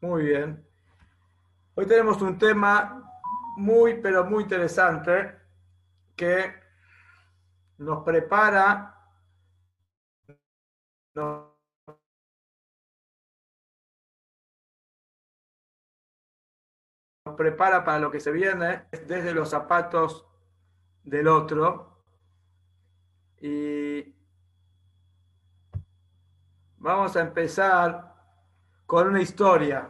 Muy bien. Hoy tenemos un tema muy, pero muy interesante que nos prepara, nos prepara para lo que se viene desde los zapatos del otro. Y vamos a empezar con una historia.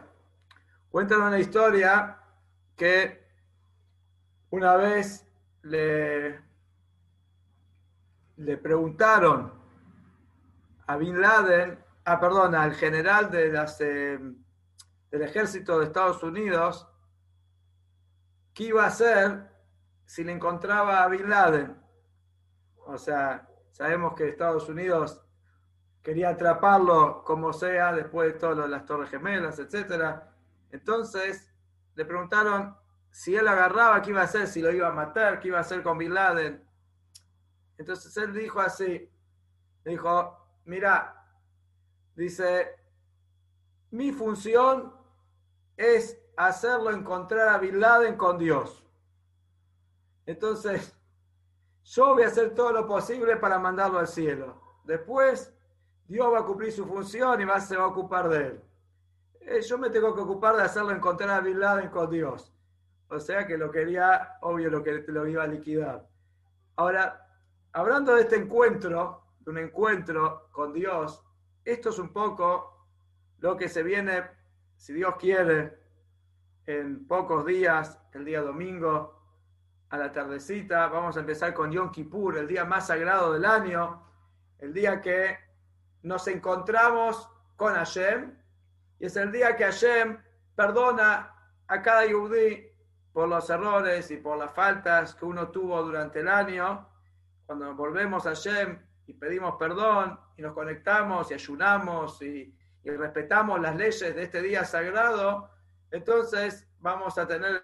Cuentan una historia que una vez le, le preguntaron a Bin Laden, ah, perdón, al general de las, eh, del ejército de Estados Unidos, qué iba a hacer si le encontraba a Bin Laden. O sea, sabemos que Estados Unidos quería atraparlo como sea después de todo las Torres Gemelas, etc. Entonces le preguntaron si él agarraba, qué iba a hacer, si lo iba a matar, qué iba a hacer con Bin Laden. Entonces él dijo así, dijo, mira, dice, mi función es hacerlo encontrar a Bin Laden con Dios. Entonces, yo voy a hacer todo lo posible para mandarlo al cielo. Después, Dios va a cumplir su función y va, se va a ocupar de él. Eh, yo me tengo que ocupar de hacerlo encontrar a Bin Laden con Dios. O sea que lo quería, obvio, lo que lo iba a liquidar. Ahora, hablando de este encuentro, de un encuentro con Dios, esto es un poco lo que se viene, si Dios quiere, en pocos días, el día domingo, a la tardecita. Vamos a empezar con Yom Kippur, el día más sagrado del año, el día que nos encontramos con Hashem, y es el día que Hashem perdona a cada yudí por los errores y por las faltas que uno tuvo durante el año. Cuando volvemos a Hashem y pedimos perdón y nos conectamos y ayunamos y, y respetamos las leyes de este día sagrado, entonces vamos a tener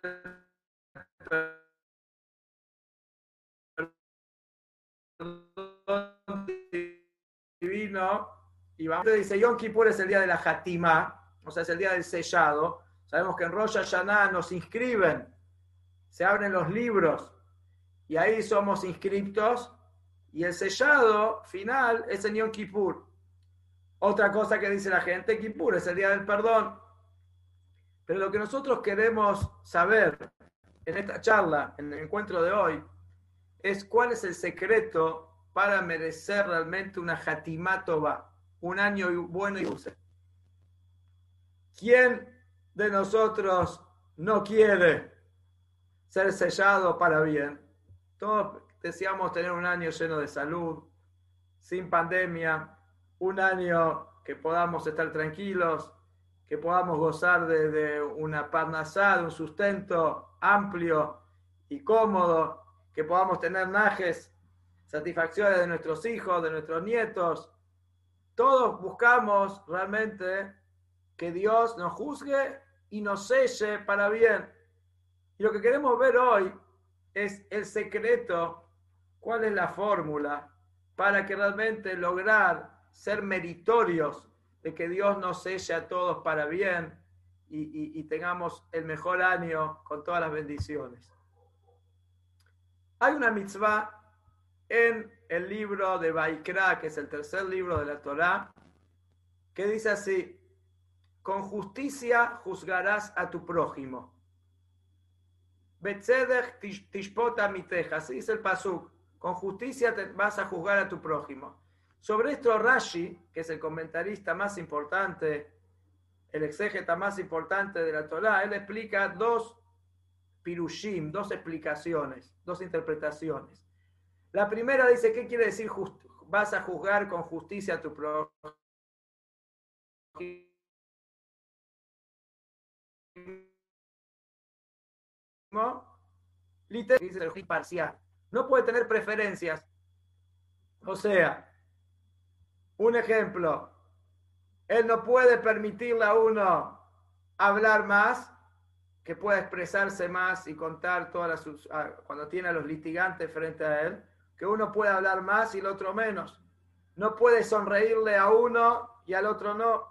divino y vamos dice Yom Kippur es el día de la Hatima, o sea, es el día del sellado. Sabemos que en Rosh Hashanah nos inscriben, se abren los libros y ahí somos inscriptos y el sellado final es en Yom Kippur. Otra cosa que dice la gente, Kippur es el día del perdón. Pero lo que nosotros queremos saber en esta charla, en el encuentro de hoy, es cuál es el secreto para merecer realmente una va un año bueno y dulce. ¿Quién de nosotros no quiere ser sellado para bien? Todos deseamos tener un año lleno de salud, sin pandemia, un año que podamos estar tranquilos, que podamos gozar de, una parnasá, de un sustento amplio y cómodo, que podamos tener najes, satisfacciones de nuestros hijos, de nuestros nietos. Todos buscamos realmente que Dios nos juzgue y nos selle para bien. Y lo que queremos ver hoy es el secreto, cuál es la fórmula para que realmente lograr ser meritorios de que Dios nos selle a todos para bien y, tengamos el mejor año con todas las bendiciones. Hay una mitzvah en el libro de Baikra, que es el tercer libro de la Torá, que dice así, con justicia juzgarás a tu prójimo. Betzedech tishpota miteja, así dice el pasuk, con justicia vas a juzgar a tu prójimo. Sobre esto Rashi, que es el comentarista más importante, el exégeta más importante de la Torá, él explica dos pirushim, dos explicaciones, dos interpretaciones. La primera dice, ¿qué quiere decir vas a juzgar con justicia a tu prójimo? Literal, dice parcial. No puede tener preferencias. O sea, un ejemplo, él no puede permitirle a uno hablar más, que pueda expresarse más y contar todas las cuando tiene a los litigantes frente a él, que uno pueda hablar más y el otro menos. No puede sonreírle a uno y al otro no.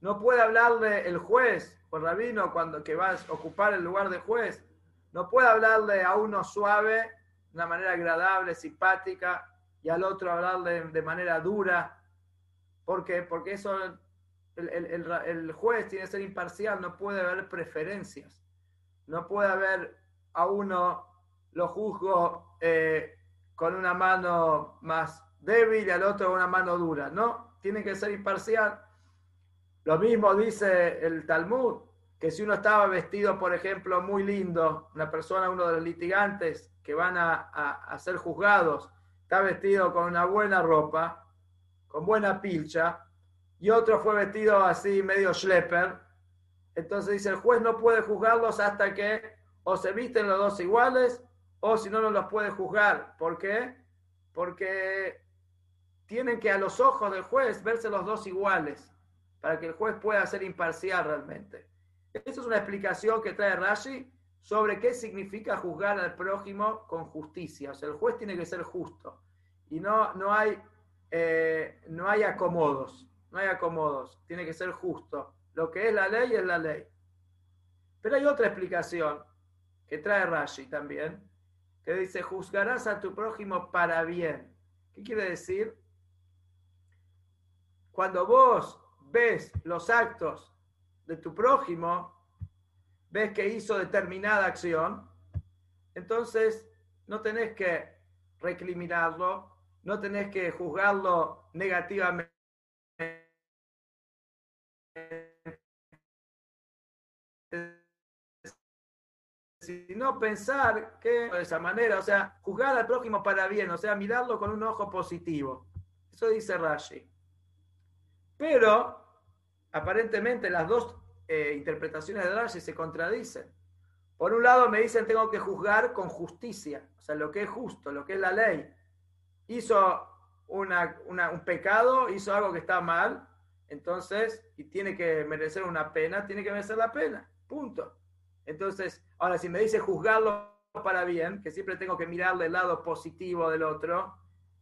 No puede hablarle el juez o el rabino cuando que va a ocupar el lugar de juez, no puede hablarle a uno suave, de una manera agradable, simpática, y al otro hablarle de manera dura. ¿Por qué? Porque eso, el, el, el juez tiene que ser imparcial, no puede haber preferencias. No puede haber a uno lo juzgo eh, con una mano más débil y al otro con una mano dura. No, tiene que ser imparcial. Lo mismo dice el Talmud, que si uno estaba vestido, por ejemplo, muy lindo, una persona, uno de los litigantes que van a, ser juzgados, está vestido con una buena ropa, con buena pilcha, y otro fue vestido así medio schlepper, entonces dice, el juez no puede juzgarlos hasta que o se visten los dos iguales, o si no, no los puede juzgar. ¿Por qué? Porque tienen que a los ojos del juez verse los dos iguales para que el juez pueda ser imparcial realmente. Esa es una explicación que trae Rashi sobre qué significa juzgar al prójimo con justicia. O sea, el juez tiene que ser justo y no, no, hay, eh, no hay acomodos, no hay acomodos, tiene que ser justo. Lo que es la ley es la ley. Pero hay otra explicación que trae Rashi también, que dice, juzgarás a tu prójimo para bien. ¿Qué quiere decir? Cuando vos ves los actos de tu prójimo, ves que hizo determinada acción, entonces no tenés que recriminarlo, no tenés que juzgarlo negativamente, sino pensar que de esa manera, o sea, juzgar al prójimo para bien, o sea, mirarlo con un ojo positivo. Eso dice Rashi. Pero aparentemente las dos eh, interpretaciones de Rashi se contradicen. Por un lado me dicen tengo que juzgar con justicia, o sea, lo que es justo, lo que es la ley. Hizo una, un pecado, hizo algo que está mal, entonces, y tiene que merecer una pena, tiene que merecer la pena, punto. Entonces, ahora si me dice juzgarlo para bien, que siempre tengo que mirarle el lado positivo del otro,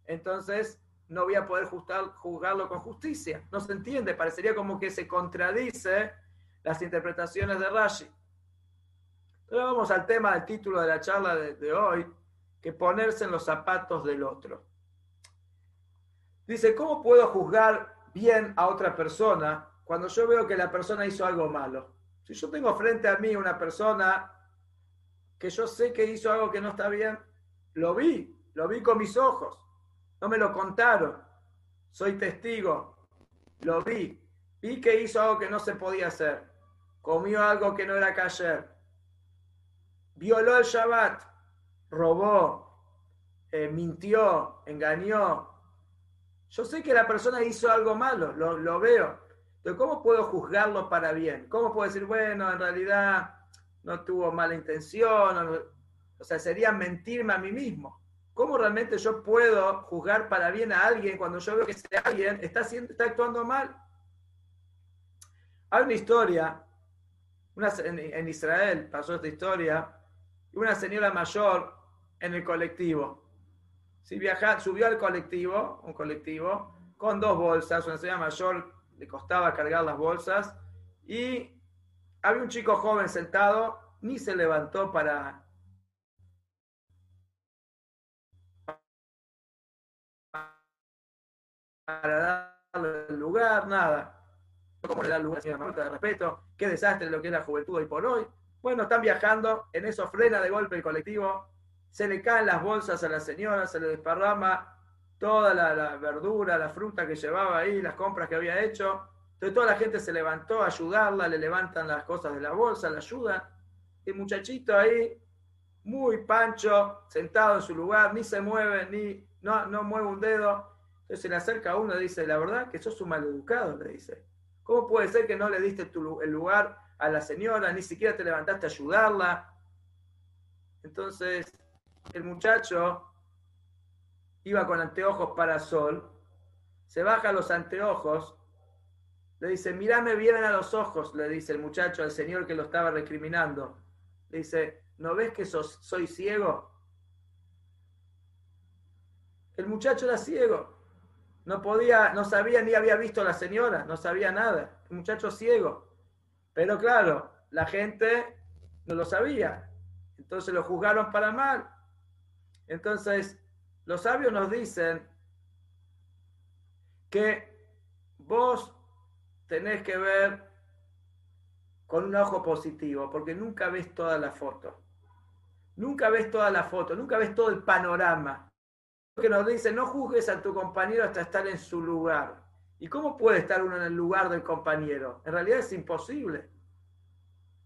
entonces no voy a poder juzgarlo con justicia. No se entiende, parecería como que se contradice las interpretaciones de Rashi. Pero vamos al tema del título de la charla de, de hoy, que ponerse en los zapatos del otro. Dice, ¿cómo puedo juzgar bien a otra persona cuando yo veo que la persona hizo algo malo? Si yo tengo frente a mí una persona que yo sé que hizo algo que no está bien, lo vi, lo vi con mis ojos, no me lo contaron, soy testigo, lo vi, vi que hizo algo que no se podía hacer, comió algo que no era cayer, violó el Shabbat, robó, eh, mintió, engañó. Yo sé que la persona hizo algo malo, lo, lo veo, entonces, ¿cómo puedo juzgarlo para bien? ¿Cómo puedo decir, bueno, en realidad no tuvo mala intención? O, sea, sería mentirme a mí mismo. ¿Cómo realmente yo puedo juzgar para bien a alguien cuando yo veo que ese alguien está, haciendo, está actuando mal? Hay una historia, una, en, Israel pasó esta historia, una señora mayor en el colectivo. Si viaja, subió al colectivo, un colectivo, con dos bolsas, una señora mayor le costaba cargar las bolsas y había un chico joven sentado, ni se levantó para, para darle el lugar, nada. ¿Cómo le da lugar a de respeto? Qué desastre lo que es la juventud hoy por hoy. Bueno, están viajando, en eso frena de golpe el colectivo, se le caen las bolsas a la señora, se le desparrama toda la, verdura, la fruta que llevaba ahí, las compras que había hecho. Entonces toda la gente se levantó a ayudarla, le levantan las cosas de la bolsa, la ayudan. El muchachito ahí, muy pancho, sentado en su lugar, ni se mueve, ni no, no mueve un dedo. Entonces se le acerca a uno y dice, la verdad que sos un maleducado, le dice. ¿Cómo puede ser que no le diste el lugar a la señora, ni siquiera te levantaste a ayudarla? Entonces el muchacho iba con anteojos para sol, se baja los anteojos, le dice, mírame bien a los ojos, le dice el muchacho al señor que lo estaba recriminando. Le dice, ¿no ves que soy ciego? El muchacho era ciego, no podía, no sabía ni había visto a la señora, no sabía nada, el muchacho ciego. Pero claro, la gente no lo sabía. Entonces lo juzgaron para mal. Entonces, los sabios nos dicen que vos tenés que ver con un ojo positivo, porque nunca ves toda la foto. Nunca ves toda la foto, nunca ves todo el panorama. Que nos dice, no juzgues a tu compañero hasta estar en su lugar. ¿Y cómo puede estar uno en el lugar del compañero? En realidad es imposible.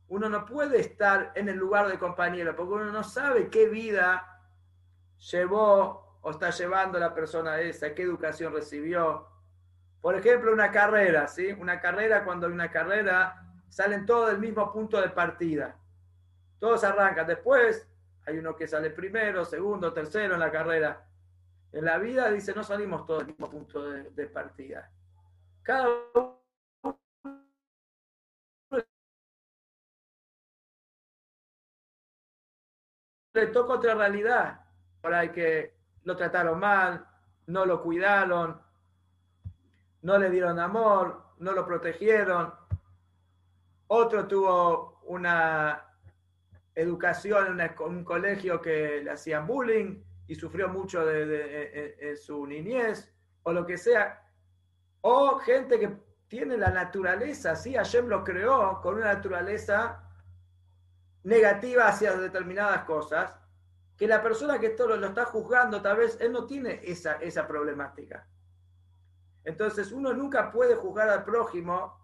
Uno no puede estar en el lugar del compañero porque uno no sabe qué vida llevó o está llevando la persona esa, qué educación recibió. Por ejemplo, una carrera, ¿sí? Una carrera, cuando hay una carrera, salen todos del mismo punto de partida. Todos arrancan. Después hay uno que sale primero, segundo, tercero en la carrera. En la vida, dice, no salimos todos del mismo punto de, partida. Cada uno le toca otra realidad. Ahora hay que lo trataron mal, no lo cuidaron, no le dieron amor, no lo protegieron. Otro tuvo una educación en un colegio que le hacían bullying y sufrió mucho de, su niñez o lo que sea. O gente que tiene la naturaleza, sí, Hashem lo creó con una naturaleza negativa hacia determinadas cosas, que la persona que todo lo está juzgando, tal vez él no tiene esa, esa problemática. Entonces uno nunca puede juzgar al prójimo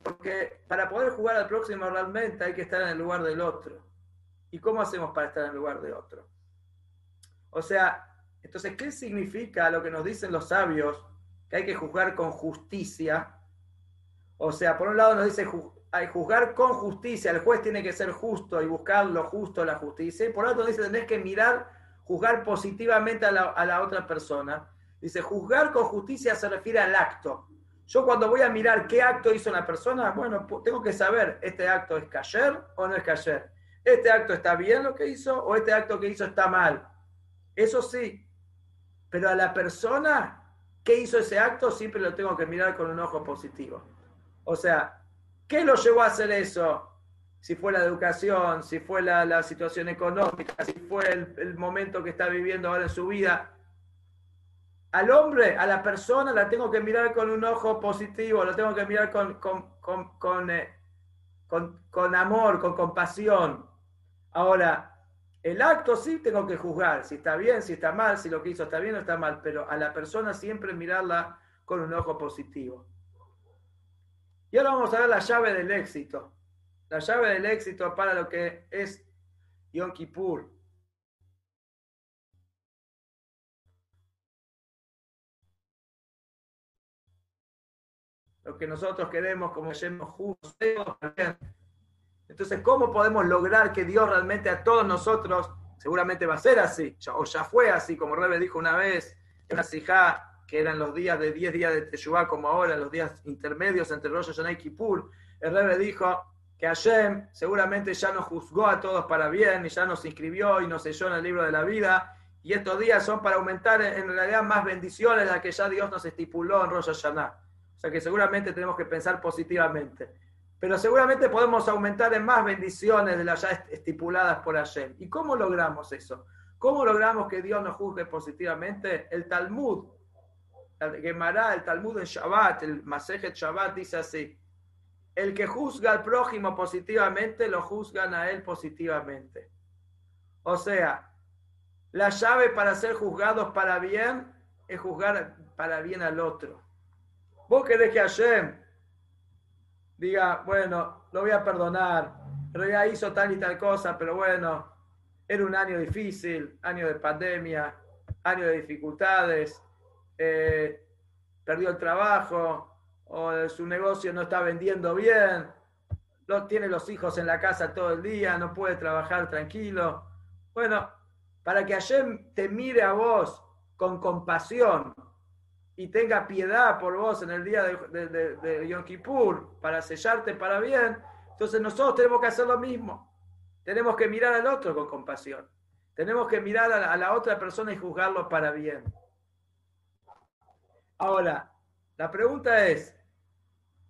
porque para poder jugar al próximo realmente hay que estar en el lugar del otro. ¿Y cómo hacemos para estar en el lugar de otro? O sea, entonces, ¿qué significa lo que nos dicen los sabios? Que hay que juzgar con justicia. O sea, por un lado nos dice hay juzgar con justicia, el juez tiene que ser justo y buscar lo justo, la justicia. Y por otro dice, tenés que mirar, juzgar positivamente a la, a la otra persona. Dice, juzgar con justicia se refiere al acto. Yo cuando voy a mirar qué acto hizo una persona, bueno, tengo que saber, ¿este acto es cayer o no es cayer? ¿Este acto está bien lo que hizo o este acto que hizo está mal? Eso sí, pero a la persona que hizo ese acto siempre lo tengo que mirar con un ojo positivo. O sea, ¿qué lo llevó a hacer eso? Si fue la educación, si fue la, situación económica, si fue el momento que está viviendo ahora en su vida, al hombre, a la persona, la tengo que mirar con un ojo positivo, la tengo que mirar con, con, eh, amor, con compasión. Ahora, el acto sí tengo que juzgar, si está bien, si está mal, si lo que hizo está bien o está mal, pero a la persona siempre mirarla con un ojo positivo. Y ahora vamos a ver la llave del éxito. La llave del éxito para lo que es Yom Kippur. Lo que nosotros queremos, como llenos justos. Entonces, ¿cómo podemos lograr que Dios realmente a todos nosotros, seguramente va a ser así, o ya fue así, como Rebe dijo una vez, en una que eran los días de 10 días de Teshuvah, como ahora, los días intermedios entre Rosh Hashanah y Kippur, el Rebe dijo que Hashem seguramente ya nos juzgó a todos para bien y ya nos inscribió y nos selló en el libro de la vida, y estos días son para aumentar en realidad más bendiciones las que ya Dios nos estipuló en Rosh Hashanah. O sea que seguramente tenemos que pensar positivamente. Pero seguramente podemos aumentar en más bendiciones de las ya estipuladas por Hashem. ¿Y cómo logramos eso? ¿Cómo logramos que Dios nos juzgue positivamente? El Talmud, el Gemara, el Talmud en Shabbat, el Masejet Shabbat dice así: El que juzga al prójimo positivamente, lo juzgan a él positivamente. O sea, la llave para ser juzgados para bien es juzgar para bien al otro. Vos querés que Hashem diga, bueno, lo voy a perdonar, pero ya hizo tal y tal cosa, pero bueno, era un año difícil, año de pandemia, año de dificultades, eh, perdió el trabajo, o su negocio no está vendiendo bien, tiene los hijos en la casa todo el día, no puede trabajar tranquilo. Bueno, para que Hashem te mire a vos con compasión, y tenga piedad por vos en el día de, de, Yom Kippur para sellarte para bien, entonces nosotros tenemos que hacer lo mismo. Tenemos que mirar al otro con compasión. Tenemos que mirar a la, otra persona y juzgarlo para bien. Ahora, la pregunta es,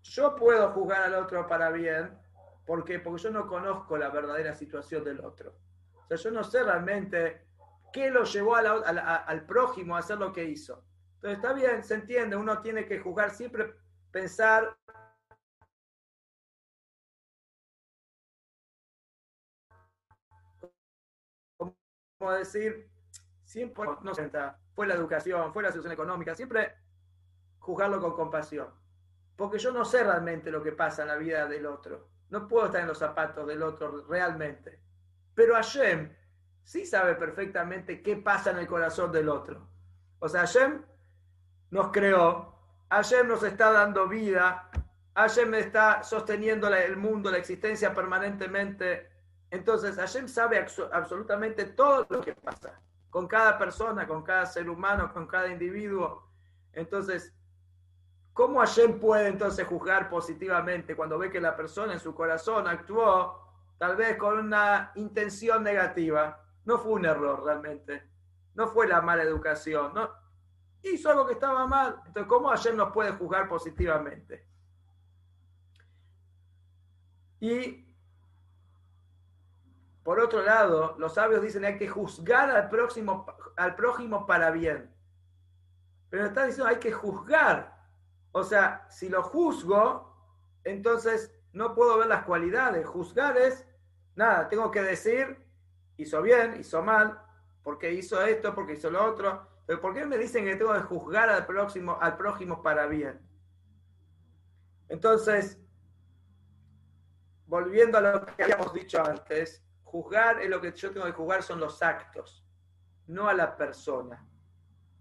yo puedo juzgar al otro para bien, ¿por qué? Porque yo no conozco la verdadera situación del otro. O sea, yo no sé realmente qué lo llevó al prójimo a hacer lo que hizo. Entonces está bien, se entiende, uno tiene que juzgar siempre, pensar como decir, siempre no fue la educación, fue la situación económica, siempre juzgarlo con compasión. Porque yo no sé realmente lo que pasa en la vida del otro. No puedo estar en los zapatos del otro realmente. Pero Hashem sí sabe perfectamente qué pasa en el corazón del otro. O sea, Hashem nos creó, Hashem nos está dando vida, Hashem está sosteniendo el mundo, la existencia permanentemente. Entonces, Hashem sabe absolutamente todo lo que pasa con cada persona, con cada ser humano, con cada individuo. Entonces, ¿cómo Hashem puede entonces juzgar positivamente cuando ve que la persona en su corazón actuó tal vez con una intención negativa? No fue un error realmente, no fue la mala educación, hizo algo que estaba mal. Entonces, ¿cómo Hashem nos puede juzgar positivamente? Y por otro lado, los sabios dicen hay que juzgar al próximo, al prójimo para bien. Pero está diciendo hay que juzgar. O sea, si lo juzgo, entonces no puedo ver las cualidades. Juzgar es, nada, tengo que decir, hizo bien, hizo mal, porque hizo esto, porque hizo lo otro. Pero ¿por qué me dicen que tengo que juzgar al próximo, al prójimo para bien? Entonces, volviendo a lo que habíamos dicho antes, juzgar es lo que yo tengo que juzgar son los actos, no a la persona.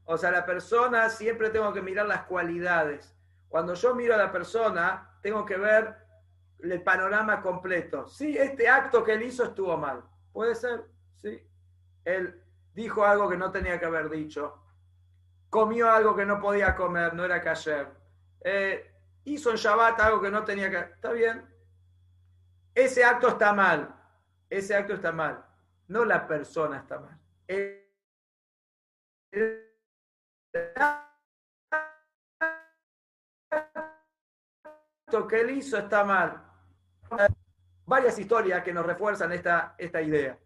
O sea, la persona siempre tengo que mirar las cualidades. Cuando yo miro a la persona, tengo que ver el panorama completo. Sí, este acto que él hizo estuvo mal. Puede ser, sí. Él dijo algo que no tenía que haber dicho. Comió algo que no podía comer, no era cayer. Eh, hizo en Shabbat algo que no tenía que... Está bien. Ese acto está mal ese acto está mal, no la persona está mal. El acto que él hizo está mal. Varias historias que nos refuerzan esta, esta idea.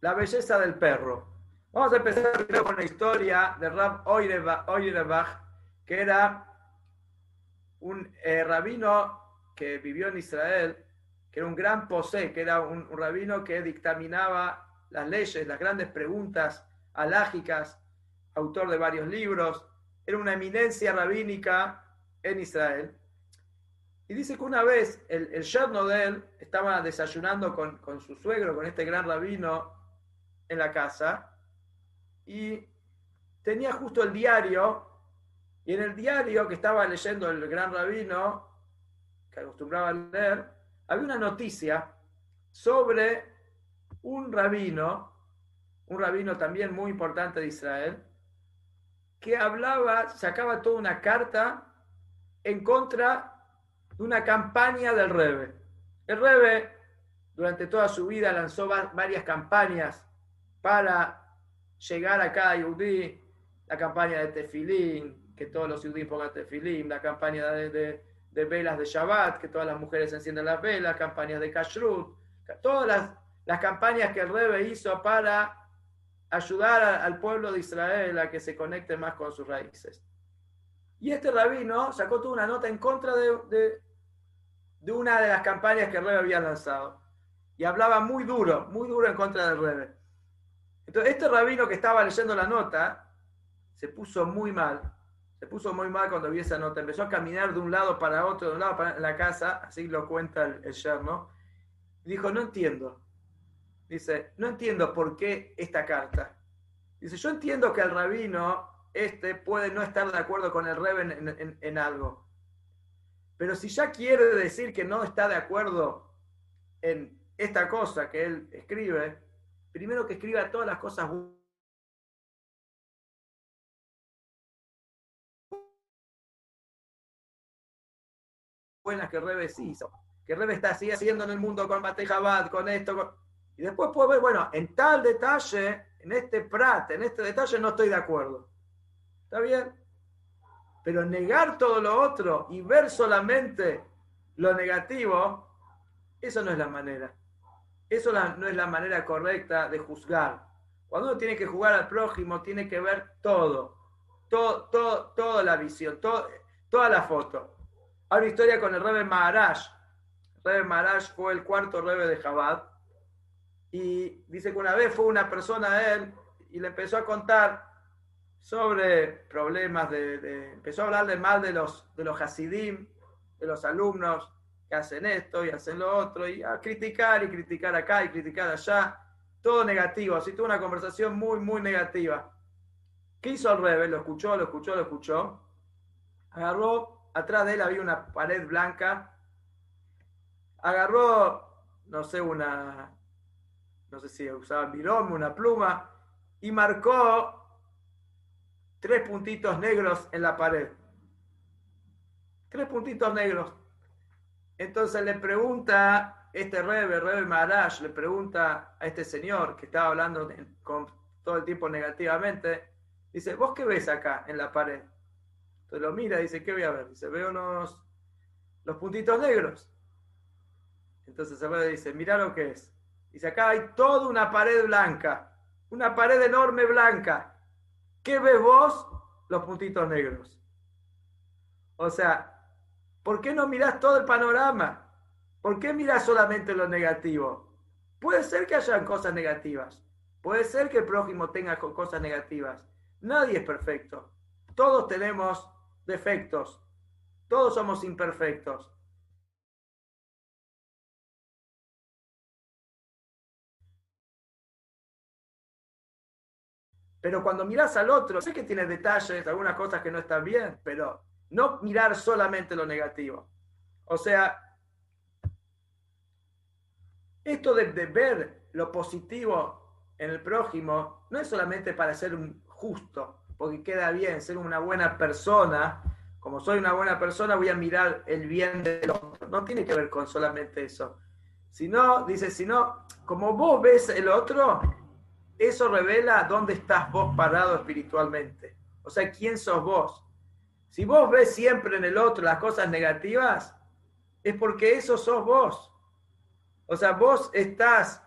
La belleza del perro. Vamos a empezar con la historia de Rab Oirebach, que era un eh, rabino que vivió en Israel que era un gran posé, que era un, rabino que dictaminaba las leyes, las grandes preguntas alágicas, autor de varios libros, era una eminencia rabínica en Israel. Y dice que una vez el, el yerno de él estaba desayunando con, con, su suegro, con este gran rabino, en la casa, y tenía justo el diario, y en el diario que estaba leyendo el gran rabino, que acostumbraba a leer, había una noticia sobre un rabino, un rabino también muy importante de Israel, que hablaba, sacaba toda una carta en contra de una campaña del Rebe. El Rebe durante toda su vida lanzó varias campañas para llegar a cada yudí, la campaña de Tefilín, que todos los yudí pongan Tefilín, la campaña de velas de Shabbat, que todas las mujeres encienden las velas, campañas de Kashrut, todas las, campañas que el Rebe hizo para ayudar al pueblo de Israel a que se conecte más con sus raíces. Y este rabino sacó toda una nota en contra de, de, una de las campañas que el Rebe había lanzado. Y hablaba muy duro, muy duro en contra del Rebe. Entonces, este rabino que estaba leyendo la nota se puso muy mal se puso muy mal cuando vio esa nota. Empezó a caminar de un lado para otro, de un lado para la casa, así lo cuenta el, el yerno. Dijo, no entiendo. Dice, no entiendo por qué esta carta. Dice, yo entiendo que el rabino este puede no estar de acuerdo con el Reben en, en, algo. Pero si ya quiere decir que no está de acuerdo en esta cosa que él escribe, primero que escriba todas las cosas buenas que Reves hizo, que Reves está haciendo en el mundo con Batejabad, con esto, y después puedo ver, bueno, en tal detalle, en este prat, en este detalle no estoy de acuerdo. ¿Está bien? pero negar todo lo otro y ver solamente lo negativo, eso no es la manera. Eso no es la manera correcta de juzgar. Cuando uno tiene que jugar al prójimo, tiene que ver todo, todo, todo toda la visión, todo, toda la foto. Hay una historia con el Rebe Maharaj. El Rebe Maharaj fue el cuarto Rebe de Jabad. Y dice que una vez fue una persona a él y le empezó a contar sobre problemas de, empezó a hablarle mal de los de los hasidim, de los alumnos hacen esto y hacen lo otro y a criticar y criticar acá y criticar allá, todo negativo, así tuvo una conversación muy muy negativa. ¿Qué hizo el rebe? Lo escuchó, lo escuchó, lo escuchó. Agarró, atrás de él había una pared blanca. Agarró, no sé, una, no sé si usaba virome, una pluma, y marcó tres puntitos negros en la pared. Tres puntitos negros. Entonces le pregunta este Rebe, Rebe Maharaj, le pregunta a este señor que estaba hablando con todo el tiempo negativamente, dice, ¿vos qué ves acá en la pared? Entonces lo mira y dice, ¿qué voy a ver? Dice, veo unos, los puntitos negros. Entonces el Rebe dice, mira lo que es. Dice, acá hay toda una pared blanca, una pared enorme blanca. ¿Qué ves vos? Los puntitos negros. O sea, ¿por qué no mirás todo el panorama? ¿Por qué mirás solamente lo negativo? Puede ser que hayan cosas negativas. Puede ser que el prójimo tenga cosas negativas. Nadie es perfecto. Todos tenemos defectos. Todos somos imperfectos. Pero cuando miras al otro, sé que tiene detalles, algunas cosas que no están bien, pero no mirar solamente lo negativo. O sea, esto de, ver lo positivo en el prójimo no es solamente para ser justo, porque queda bien, ser una buena persona. Como soy una buena persona, voy a mirar el bien del otro. No tiene que ver con solamente eso. Sino, dice, sino, como vos ves el otro, eso revela dónde estás vos parado espiritualmente. O sea, quién sos vos. Si vos ves siempre en el otro las cosas negativas, es porque eso sos vos. O sea, vos estás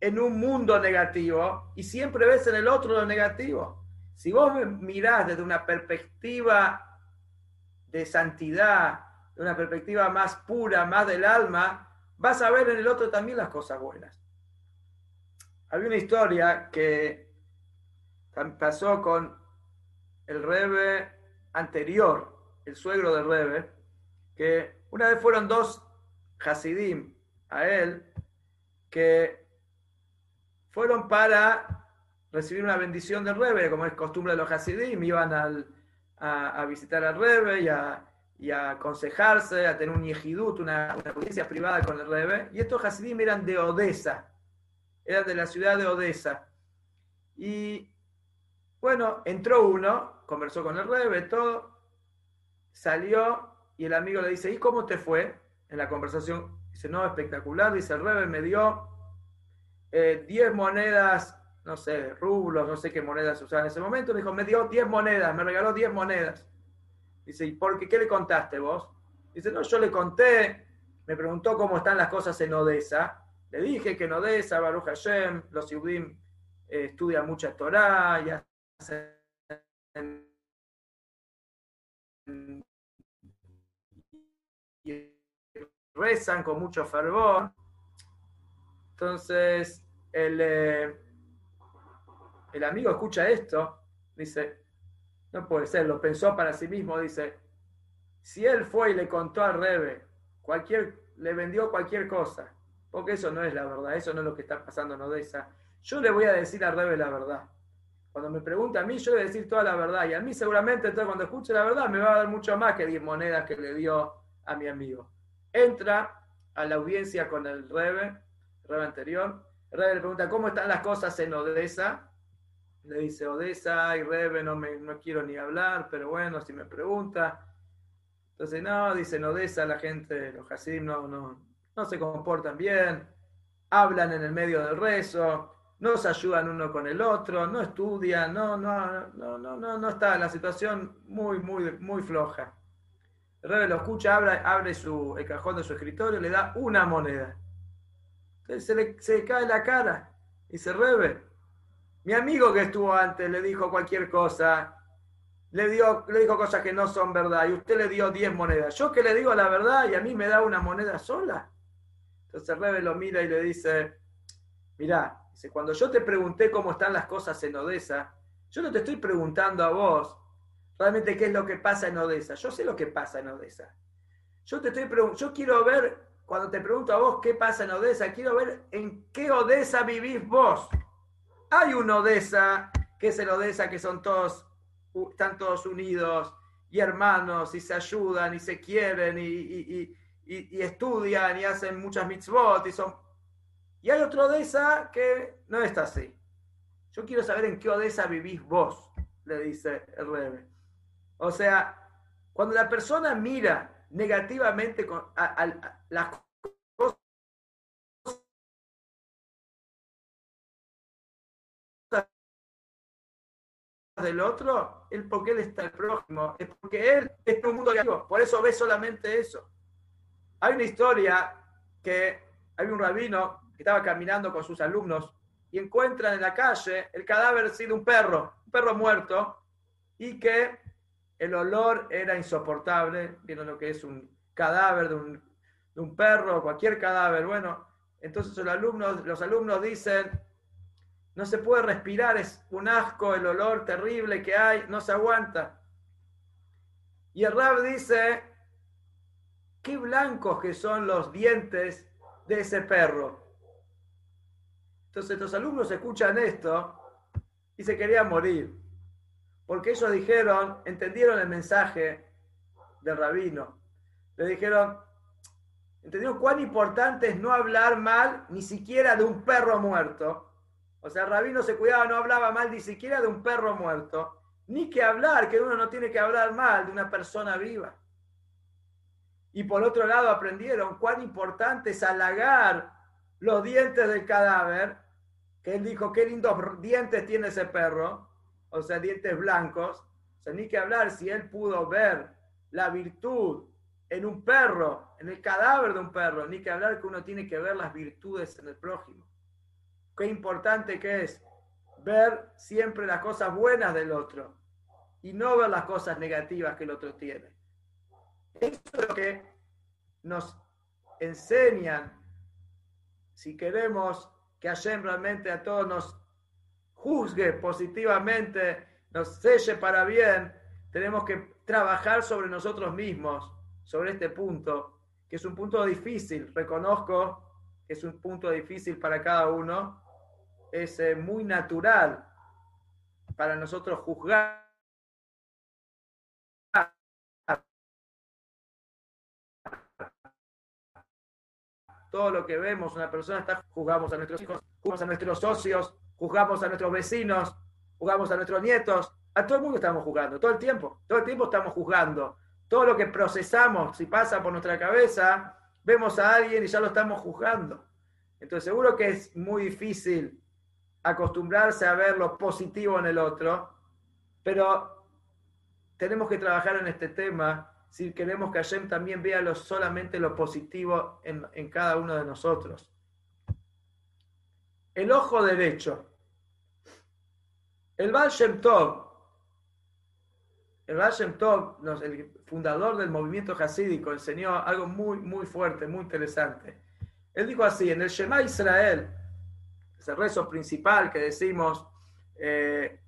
en un mundo negativo y siempre ves en el otro lo negativo. Si vos mirás desde una perspectiva de santidad, de una perspectiva más pura, más del alma, vas a ver en el otro también las cosas buenas. Había una historia que pasó con el Rebe anterior, el suegro del Rebe, que una vez fueron dos Hasidim a él que fueron para recibir una bendición del Rebe, como es costumbre de los Hasidim, iban a, visitar al Rebe y a, aconsejarse, a tener un yehidut, una, una audiencia privada con el Rebe. Y estos Hasidim eran de Odessa, era de la ciudad de Odessa. Y bueno, entró uno, conversó con el Rebe, todo, salió y el amigo le dice, ¿y cómo te fue en la conversación? Dice, no, espectacular, dice el Rebe, me dio 10 eh, monedas, no sé, rublos, no sé qué monedas usaban en ese momento, me dijo, me dio 10 monedas, me regaló 10 monedas. Dice, ¿y por qué? ¿Qué le contaste vos? Dice, no, yo le conté, me preguntó cómo están las cosas en Odessa, le dije que en Odessa, Baruch Hashem, los Yudim eh, estudian mucha Torah y rezan con mucho fervor. Entonces, el, eh, el amigo escucha esto, dice, no puede ser, lo pensó para sí mismo, dice, si él fue y le contó al Rebe, cualquier, le vendió cualquier cosa, porque eso no es la verdad, eso no es lo que está pasando en Odessa. Yo le voy a decir a Rebe la verdad. Cuando me pregunta a mí, yo le voy a decir toda la verdad. Y a mí seguramente entonces cuando escuche la verdad me va a dar mucho más que 10 monedas que le dio a mi amigo. Entra a la audiencia con el Rebe, Rebe anterior. El Rebe le pregunta, ¿cómo están las cosas en Odessa? Le dice, Odessa y Rebe, no, me, no quiero ni hablar, pero bueno, si me pregunta. Entonces, no, dice, en Odessa la gente, los Hasidim no, no, no se comportan bien, hablan en el medio del rezo, no se ayudan uno con el otro, no estudian, no, no, no, no, no, no está la situación muy, muy, muy floja. El rebe lo escucha, abre, abre su, el cajón de su escritorio, le da una moneda. Entonces se le, se cae la cara y se rebe. Mi amigo que estuvo antes le dijo cualquier cosa, le, dio, le dijo cosas que no son verdad y usted le dio 10 monedas. Yo que le digo la verdad y a mí me da una moneda sola. Entonces el rebe lo mira y le dice, mirá, cuando yo te pregunté cómo están las cosas en Odessa, yo no te estoy preguntando a vos realmente qué es lo que pasa en Odessa. Yo sé lo que pasa en Odessa. Yo te estoy yo quiero ver, cuando te pregunto a vos qué pasa en Odessa, quiero ver en qué Odessa vivís vos. Hay un Odessa, que es el Odessa que son todos, están todos unidos y hermanos y se ayudan y se quieren y, y, y estudian y hacen muchas mitzvot y son y hay otro Odessa que no está así. Yo quiero saber en qué Odessa vivís vos, le dice el Rebe. O sea, cuando la persona mira negativamente a, las cosas del otro, es porque él está el prójimo, es porque él es un mundo negativo. Por eso ve solamente eso. Hay una historia que hay un rabino estaba caminando con sus alumnos y encuentran en la calle el cadáver de un perro, un perro muerto, y que el olor era insoportable, viendo lo que es un cadáver de un, de un perro, cualquier cadáver. Bueno, entonces los alumnos, los alumnos dicen, no se puede respirar, es un asco, el olor terrible que hay, no se aguanta. Y el Rab dice, qué blancos que son los dientes de ese perro. Entonces los alumnos escuchan esto y se querían morir, porque ellos dijeron, entendieron el mensaje del rabino. Le dijeron, entendieron cuán importante es no hablar mal ni siquiera de un perro muerto. O sea, el rabino se cuidaba, no hablaba mal ni siquiera de un perro muerto, ni que hablar, que uno no tiene que hablar mal de una persona viva. Y por otro lado aprendieron cuán importante es halagar los dientes del cadáver, que él dijo, qué lindos dientes tiene ese perro, o sea, dientes blancos. O sea, ni que hablar si él pudo ver la virtud en un perro, en el cadáver de un perro, ni que hablar que uno tiene que ver las virtudes en el prójimo. Qué importante que es ver siempre las cosas buenas del otro y no ver las cosas negativas que el otro tiene. Eso es lo que nos enseñan si queremos que Hashem realmente a todos nos juzgue positivamente, nos selle para bien, tenemos que trabajar sobre nosotros mismos, sobre este punto, que es un punto difícil, reconozco que es un punto difícil para cada uno, es eh, muy natural para nosotros juzgar todo lo que vemos, una persona está, juzgamos a nuestros hijos, juzgamos a nuestros socios, juzgamos a nuestros vecinos, juzgamos a nuestros nietos, a todo el mundo estamos juzgando, todo el tiempo, todo el tiempo estamos juzgando. Todo lo que procesamos, si pasa por nuestra cabeza, vemos a alguien y ya lo estamos juzgando. Entonces seguro que es muy difícil acostumbrarse a ver lo positivo en el otro, pero tenemos que trabajar en este tema si queremos que Hashem también vea solamente lo positivo en, cada uno de nosotros. El ojo derecho. El Baal Tov, el Baal Shem Tov, el fundador del movimiento hasídico, enseñó algo muy, muy fuerte, muy interesante. Él dijo así, en el Shema Israel, ese rezo principal que decimos eh,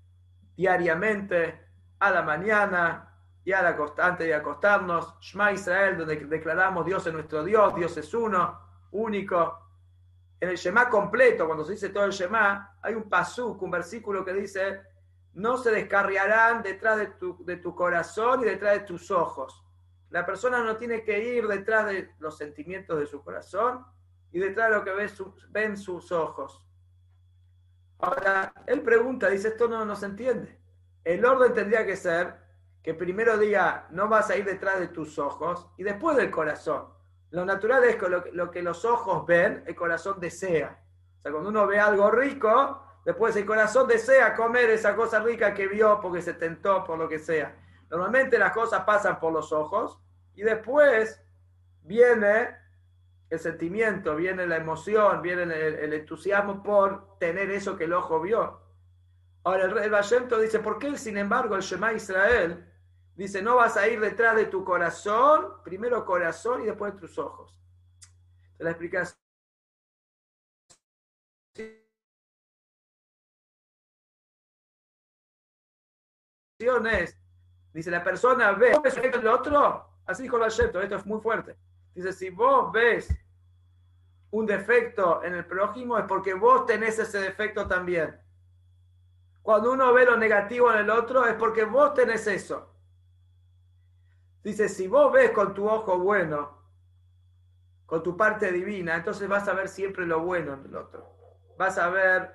diariamente, a la mañana, y a la antes de acostarnos, Shema Israel, donde declaramos Dios es nuestro Dios, Dios es uno, único. En el Shema completo, cuando se dice todo el Shema, hay un pasuk, un versículo que dice, no se descarriarán detrás de tu, de tu corazón y detrás de tus ojos. La persona no tiene que ir detrás de los sentimientos de su corazón y detrás de lo que ven sus ojos. Ahora, él pregunta, dice, esto no, no se entiende. El orden tendría que ser que primero diga, no vas a ir detrás de tus ojos, y después del corazón. Lo natural es que lo, que los ojos ven, el corazón desea. O sea, cuando uno ve algo rico, después el corazón desea comer esa cosa rica que vio porque se tentó, por lo que sea. Normalmente las cosas pasan por los ojos y después viene el sentimiento, viene la emoción, viene el, entusiasmo por tener eso que el ojo vio. Ahora el, el dice, ¿por qué sin embargo el Shema Israel dice, no vas a ir detrás de tu corazón, primero corazón y después tus ojos? la explicación es, dice la persona ve el otro, así con el esto es muy fuerte. Dice, si vos ves un defecto en el prójimo es porque vos tenés ese defecto también. Cuando uno ve lo negativo en el otro es porque vos tenés eso. Dice, si vos ves con tu ojo bueno, con tu parte divina, entonces vas a ver siempre lo bueno en el otro. Vas a ver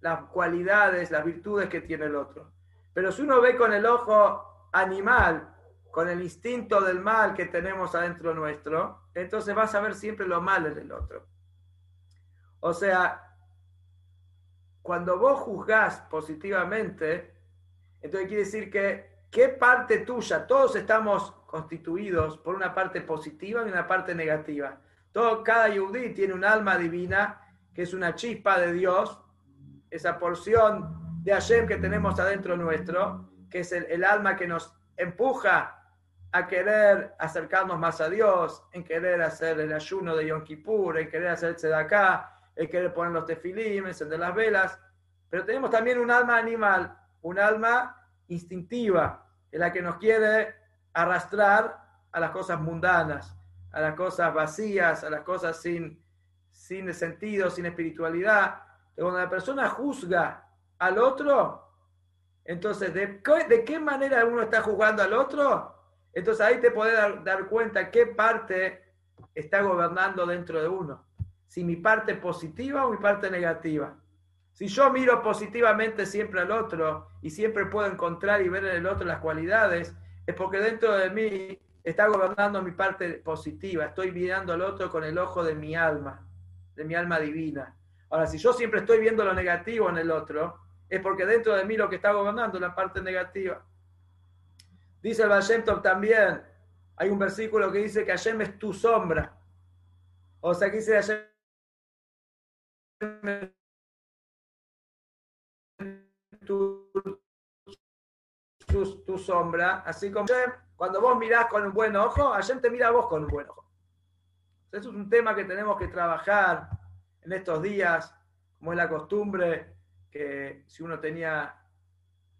las cualidades, las virtudes que tiene el otro. Pero si uno ve con el ojo animal, con el instinto del mal que tenemos adentro nuestro, entonces vas a ver siempre lo malo en el otro. O sea, cuando vos juzgás positivamente, entonces quiere decir que qué parte tuya, todos estamos constituidos por una parte positiva y una parte negativa. Todo, cada yudí tiene un alma divina que es una chispa de Dios, esa porción de Hashem que tenemos adentro nuestro, que es el, el alma que nos empuja a querer acercarnos más a Dios, en querer hacer el ayuno de Yom Kippur, en querer hacer acá, en querer poner los tefilim, encender las velas. Pero tenemos también un alma animal, un alma instintiva, en la que nos quiere arrastrar a las cosas mundanas, a las cosas vacías, a las cosas sin, sin sentido, sin espiritualidad. cuando la persona juzga al otro, entonces, ¿de ¿de qué manera uno está juzgando al otro? Entonces ahí te puedes dar, cuenta qué parte está gobernando dentro de uno. Si mi parte positiva o mi parte negativa. Si yo miro positivamente siempre al otro y siempre puedo encontrar y ver en el otro las cualidades, es porque dentro de mí está gobernando mi parte positiva. Estoy mirando al otro con el ojo de mi alma, de mi alma divina. Ahora, si yo siempre estoy viendo lo negativo en el otro, es porque dentro de mí lo que está gobernando es la parte negativa. Dice el Vallentok también, hay un versículo que dice que Hashem es tu sombra. O sea, que dice Hashem tu, sombra, así como cuando vos mirás con un buen ojo, Hashem te mira a vos con un buen ojo. Eso es un tema que tenemos que trabajar en estos días, como es la costumbre, que si uno tenía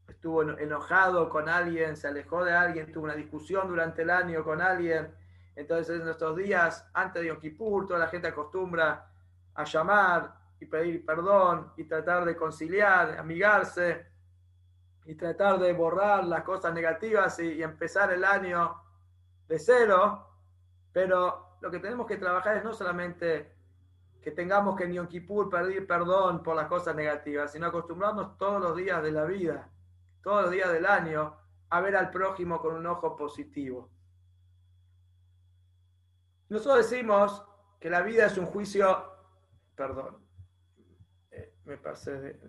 estuvo enojado con alguien, se alejó de alguien, tuvo una discusión durante el año con alguien. Entonces, en estos días, antes de Yom Kippur, toda la gente acostumbra a llamar y pedir perdón y tratar de conciliar, amigarse y tratar de borrar las cosas negativas y, y empezar el año de cero. Pero lo que tenemos que trabajar es no solamente que tengamos que en Yom Kippur pedir perdón por las cosas negativas, sino acostumbrarnos todos los días de la vida todos los días del año a ver al prójimo con un ojo positivo. Nosotros decimos que la vida es un juicio, perdón, me pasé de...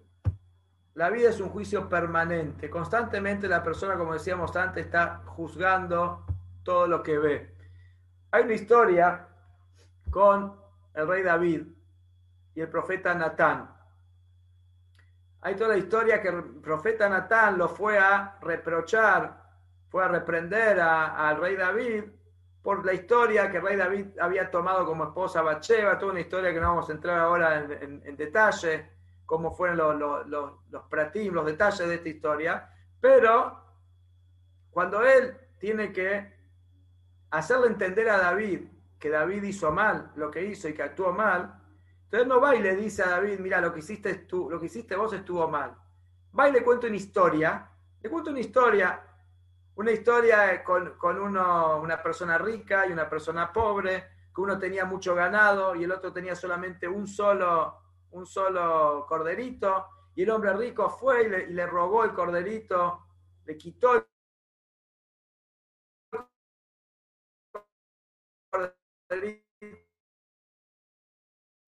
La vida es un juicio permanente. Constantemente la persona, como decíamos antes, está juzgando todo lo que ve. Hay una historia con el rey David y el profeta Natán. Hay toda la historia que el profeta Natán lo fue a reprochar, fue a reprender al rey David por la historia que el rey David había tomado como esposa a Bathsheba, toda una historia que no vamos a entrar ahora en, detalle, cómo fueron los, los, los, detalles de esta historia, pero cuando él tiene que hacerle entender a David que David hizo mal lo que hizo y que actuó mal, entonces no va y le dice a David, mira, lo que hiciste, tú, lo que hiciste vos estuvo mal. Va y le cuento una historia, le cuento una historia, una historia con, una persona rica y una persona pobre, que uno tenía mucho ganado y el otro tenía solamente un solo, un solo corderito, y el hombre rico fue y le, y le robó el corderito, le quitó el corderito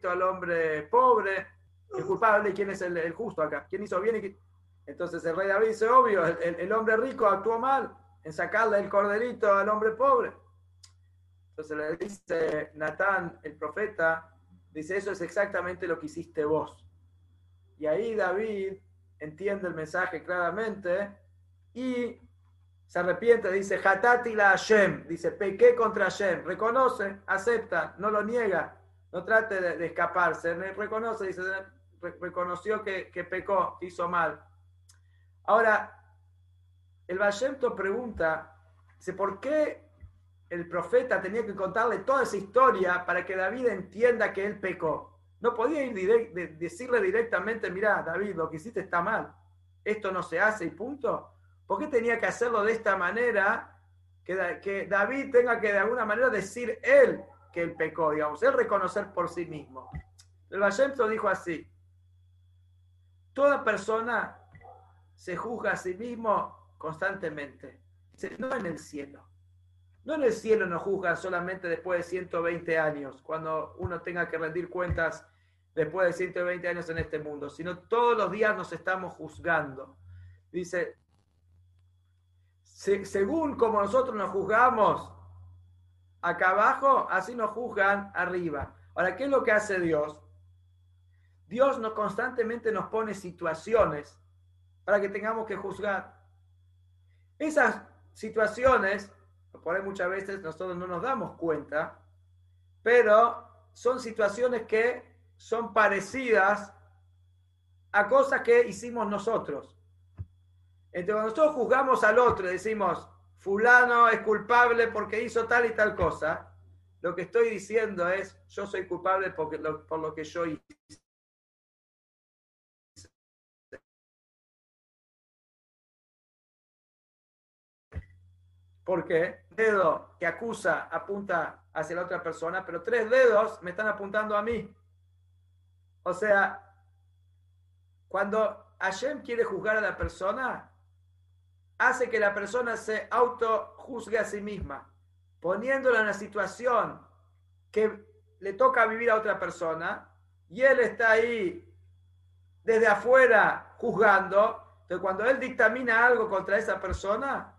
al hombre pobre el culpable y quién es el, justo acá, quién hizo bien y Entonces el rey David dice, obvio, el, hombre rico actuó mal en sacarle el corderito al hombre pobre. Entonces le dice Natán, el profeta, dice, eso es exactamente lo que hiciste vos. Y ahí David entiende el mensaje claramente y se arrepiente, dice, Hatati la Hashem, dice, pequé contra Hashem, reconoce, acepta, no lo niega, no trate de, escaparse, reconoce, dice, reconoció que, pecó, hizo mal. Ahora, el Vallento pregunta, dice, ¿por qué el profeta tenía que contarle toda esa historia para que David entienda que él pecó? No podía ir decirle directamente, mira, David, lo que hiciste está mal, esto no se hace y punto. ¿Por qué tenía que hacerlo de esta manera? Que, que David tenga que de alguna manera decir él que él pecó, digamos, él reconocer por sí mismo. El Vallento dijo así, toda persona se juzga a sí mismo constantemente, no en el cielo. No en el cielo nos juzgan solamente después de 120 años, cuando uno tenga que rendir cuentas después de 120 años en este mundo, sino todos los días nos estamos juzgando. Dice, según como nosotros nos juzgamos acá abajo, así nos juzgan arriba. Ahora, ¿qué es lo que hace Dios? Dios nos constantemente nos pone situaciones para que tengamos que juzgar. Esas situaciones, por ahí muchas veces nosotros no nos damos cuenta, pero son situaciones que son parecidas a cosas que hicimos nosotros. Entonces, cuando nosotros juzgamos al otro y decimos, fulano es culpable porque hizo tal y tal cosa, lo que estoy diciendo es, yo soy culpable por lo que yo hice. ¿Por qué? Dedo que acusa apunta hacia la otra persona, pero tres dedos me están apuntando a mí. O sea, cuando Hashem quiere juzgar a la persona, hace que la persona se auto juzgue a sí misma, poniéndola en una situación que le toca vivir a otra persona y él está ahí desde afuera juzgando. Entonces, cuando él dictamina algo contra esa persona,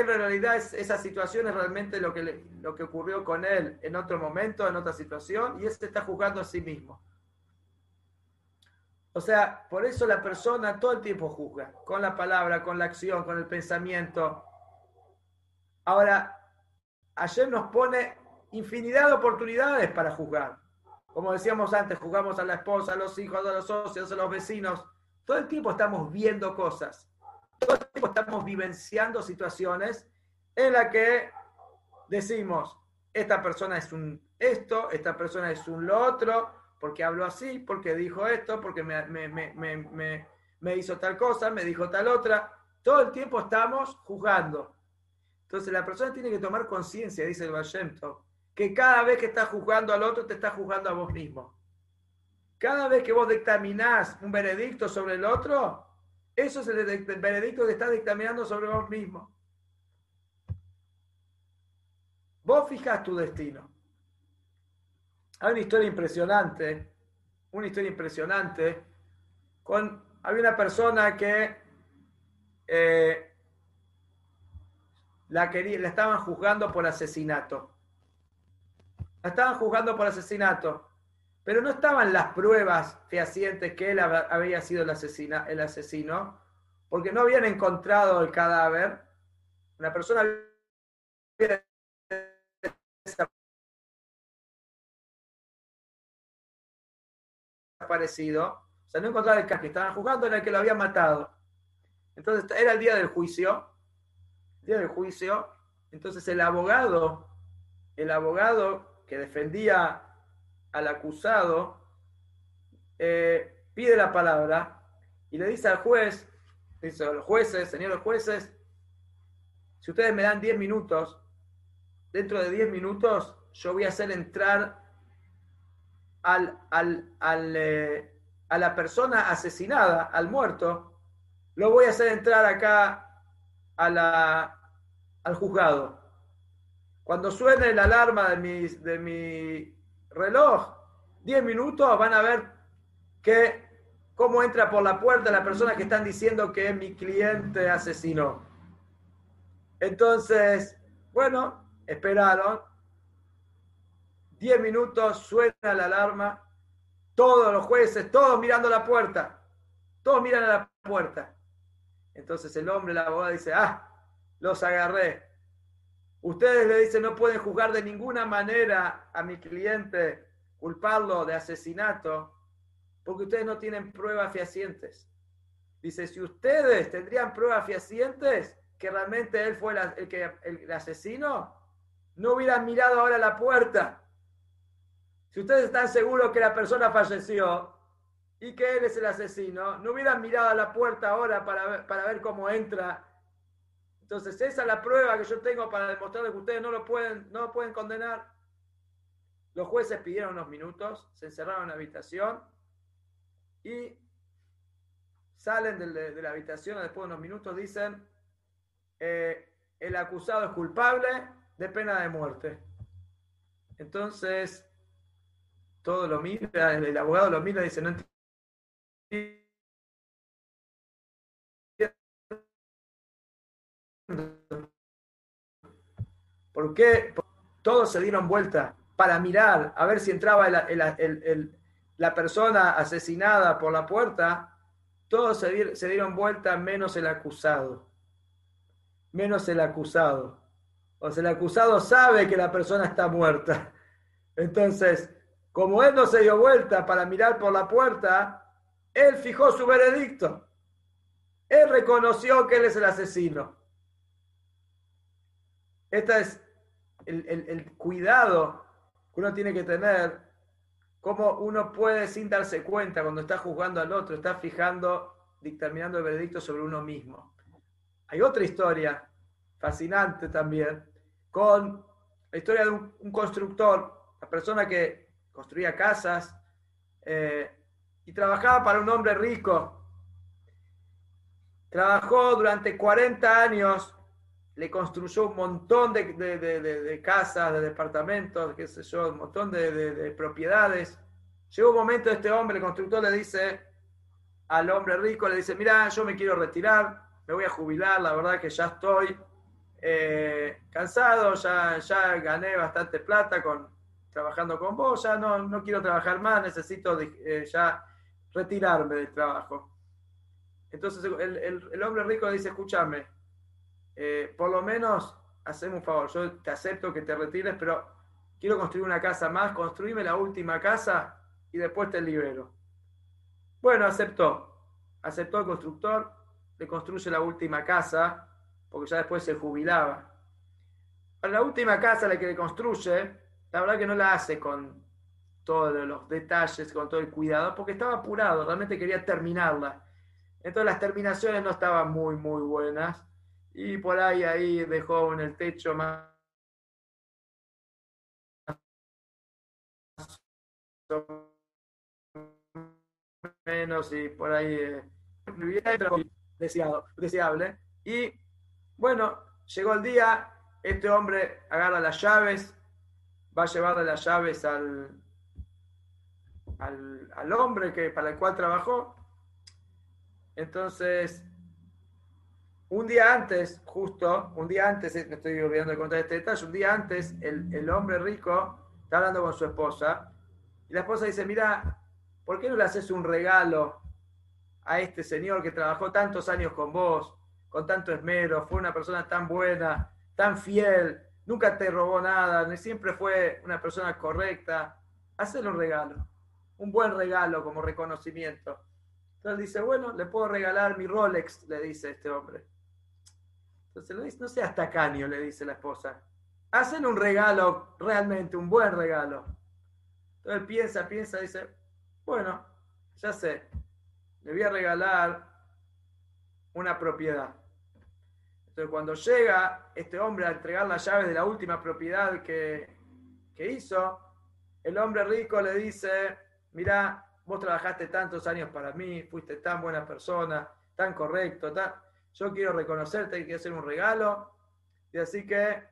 en realidad esa situación es realmente lo que, lo que ocurrió con él en otro momento, en otra situación, y él se está juzgando a sí mismo. O sea, por eso la persona todo el tiempo juzga, con la palabra, con la acción, con el pensamiento. Ahora, ayer nos pone infinidad de oportunidades para juzgar. Como decíamos antes, jugamos a la esposa, a los hijos, a los socios, a los vecinos. Todo el tiempo estamos viendo cosas. Todo el tiempo estamos vivenciando situaciones en las que decimos, esta persona es un esto, esta persona es un lo otro, porque habló así, porque dijo esto, porque me, hizo tal cosa, me dijo tal otra. Todo el tiempo estamos juzgando. Entonces la persona tiene que tomar conciencia, dice el Vallento, que cada vez que estás juzgando al otro, te estás juzgando a vos mismo. Cada vez que vos dictaminás un veredicto sobre el otro, eso es el, veredicto que estás dictaminando sobre vos mismo. Vos fijas tu destino. Hay una historia impresionante, una historia impresionante, había una persona que eh, la, quería, la estaban juzgando por asesinato. La estaban juzgando por asesinato, pero no estaban las pruebas fehacientes que él había sido el, asesina, el asesino, porque no habían encontrado el cadáver. Una persona había aparecido, o sea, no encontraba el que estaban jugando en el que lo había matado. Entonces era el día del juicio, el día del juicio, entonces el abogado, el abogado que defendía al acusado, eh, pide la palabra y le dice al juez, dice a los jueces, señores jueces, si ustedes me dan 10 minutos, dentro de 10 minutos yo voy a hacer entrar al, al, eh, a la persona asesinada, al muerto, lo voy a hacer entrar acá a la, al juzgado. Cuando suene la alarma de mi, de mi reloj, 10 minutos van a ver que cómo entra por la puerta la persona que están diciendo que es mi cliente asesino. Entonces, bueno, esperaron. Diez minutos, suena la alarma. Todos los jueces, todos mirando la puerta. Todos miran a la puerta. Entonces el hombre, la abogada, dice, ah, los agarré. Ustedes le dicen, no pueden juzgar de ninguna manera a mi cliente, culparlo de asesinato, porque ustedes no tienen pruebas fehacientes. Dice, si ustedes tendrían pruebas fehacientes que realmente él fue el, que, el, asesino, no hubieran mirado ahora la puerta. Si ustedes están seguros que la persona falleció y que él es el asesino, no hubieran mirado a la puerta ahora para para ver cómo entra. Entonces, esa es la prueba que yo tengo para demostrar que ustedes no lo pueden, no lo pueden condenar. Los jueces pidieron unos minutos, se encerraron en la habitación y salen de, la habitación después de unos minutos, dicen, eh, el acusado es culpable de pena de muerte. Entonces, todo lo mira, el abogado lo mira y dice, no entiendo. ¿Por qué todos se dieron vuelta para mirar a ver si entraba la persona asesinada por la puerta, todos se, dieron vuelta menos el acusado. Menos el acusado. O sea, el acusado sabe que la persona está muerta. Entonces, como él no se dio vuelta para mirar por la puerta, él fijó su veredicto. Él reconoció que él es el asesino. Este es el, cuidado que uno tiene que tener cómo uno puede, sin darse cuenta, cuando está juzgando al otro, está fijando, dictaminando el veredicto sobre uno mismo. Hay otra historia fascinante también, con la historia de un, constructor, la persona que construía casas eh, y trabajaba para un hombre rico. Trabajó durante 40 años, le construyó un montón de, de casas, de departamentos, qué sé yo, un montón de, propiedades. Llegó un momento, este hombre, el constructor, le dice al hombre rico, le dice, mira, yo me quiero retirar, me voy a jubilar, la verdad que ya estoy eh, cansado, ya, ya gané bastante plata con, trabajando con vos, ya no, no quiero trabajar más, necesito eh, ya retirarme del trabajo. Entonces el, el, hombre rico dice, escúchame, eh, por lo menos haceme un favor, yo te acepto que te retires, pero quiero construir una casa más, construime la última casa y después te libero. Bueno, aceptó. Aceptó el constructor, le construye la última casa, porque ya después se jubilaba. la última casa la que le construye, la verdad que no la hace con todos los detalles, con todo el cuidado, porque estaba apurado, realmente quería terminarla. Entonces las terminaciones no estaban muy, muy buenas. Y por ahí, ahí dejó en el techo más menos y por ahí eh, deseado, deseable. Y bueno, llegó el día, este hombre agarra las llaves, va a llevarle las llaves al, al, hombre que, para el cual trabajó. Entonces, un día antes, justo, un día antes, me estoy olvidando de contar este detalle, un día antes, el, el hombre rico está hablando con su esposa y la esposa dice, mira, ¿por qué no le haces un regalo a este señor que trabajó tantos años con vos, con tanto esmero, fue una persona tan buena, tan fiel, nunca te robó nada, siempre fue una persona correcta? Hazle un regalo, un buen regalo como reconocimiento. Entonces dice, bueno, le puedo regalar mi Rolex, le dice este hombre. Entonces le dice, no seas tacaño, le dice la esposa. Hacen un regalo, realmente, un buen regalo. Entonces piensa, piensa, dice, bueno, ya sé, le voy a regalar una propiedad. Entonces, cuando llega este hombre a entregar las llaves de la última propiedad que, hizo, el hombre rico le dice, mira, vos trabajaste tantos años para mí, fuiste tan buena persona, tan correcto, yo quiero reconocerte y quiero hacer un regalo. Y así que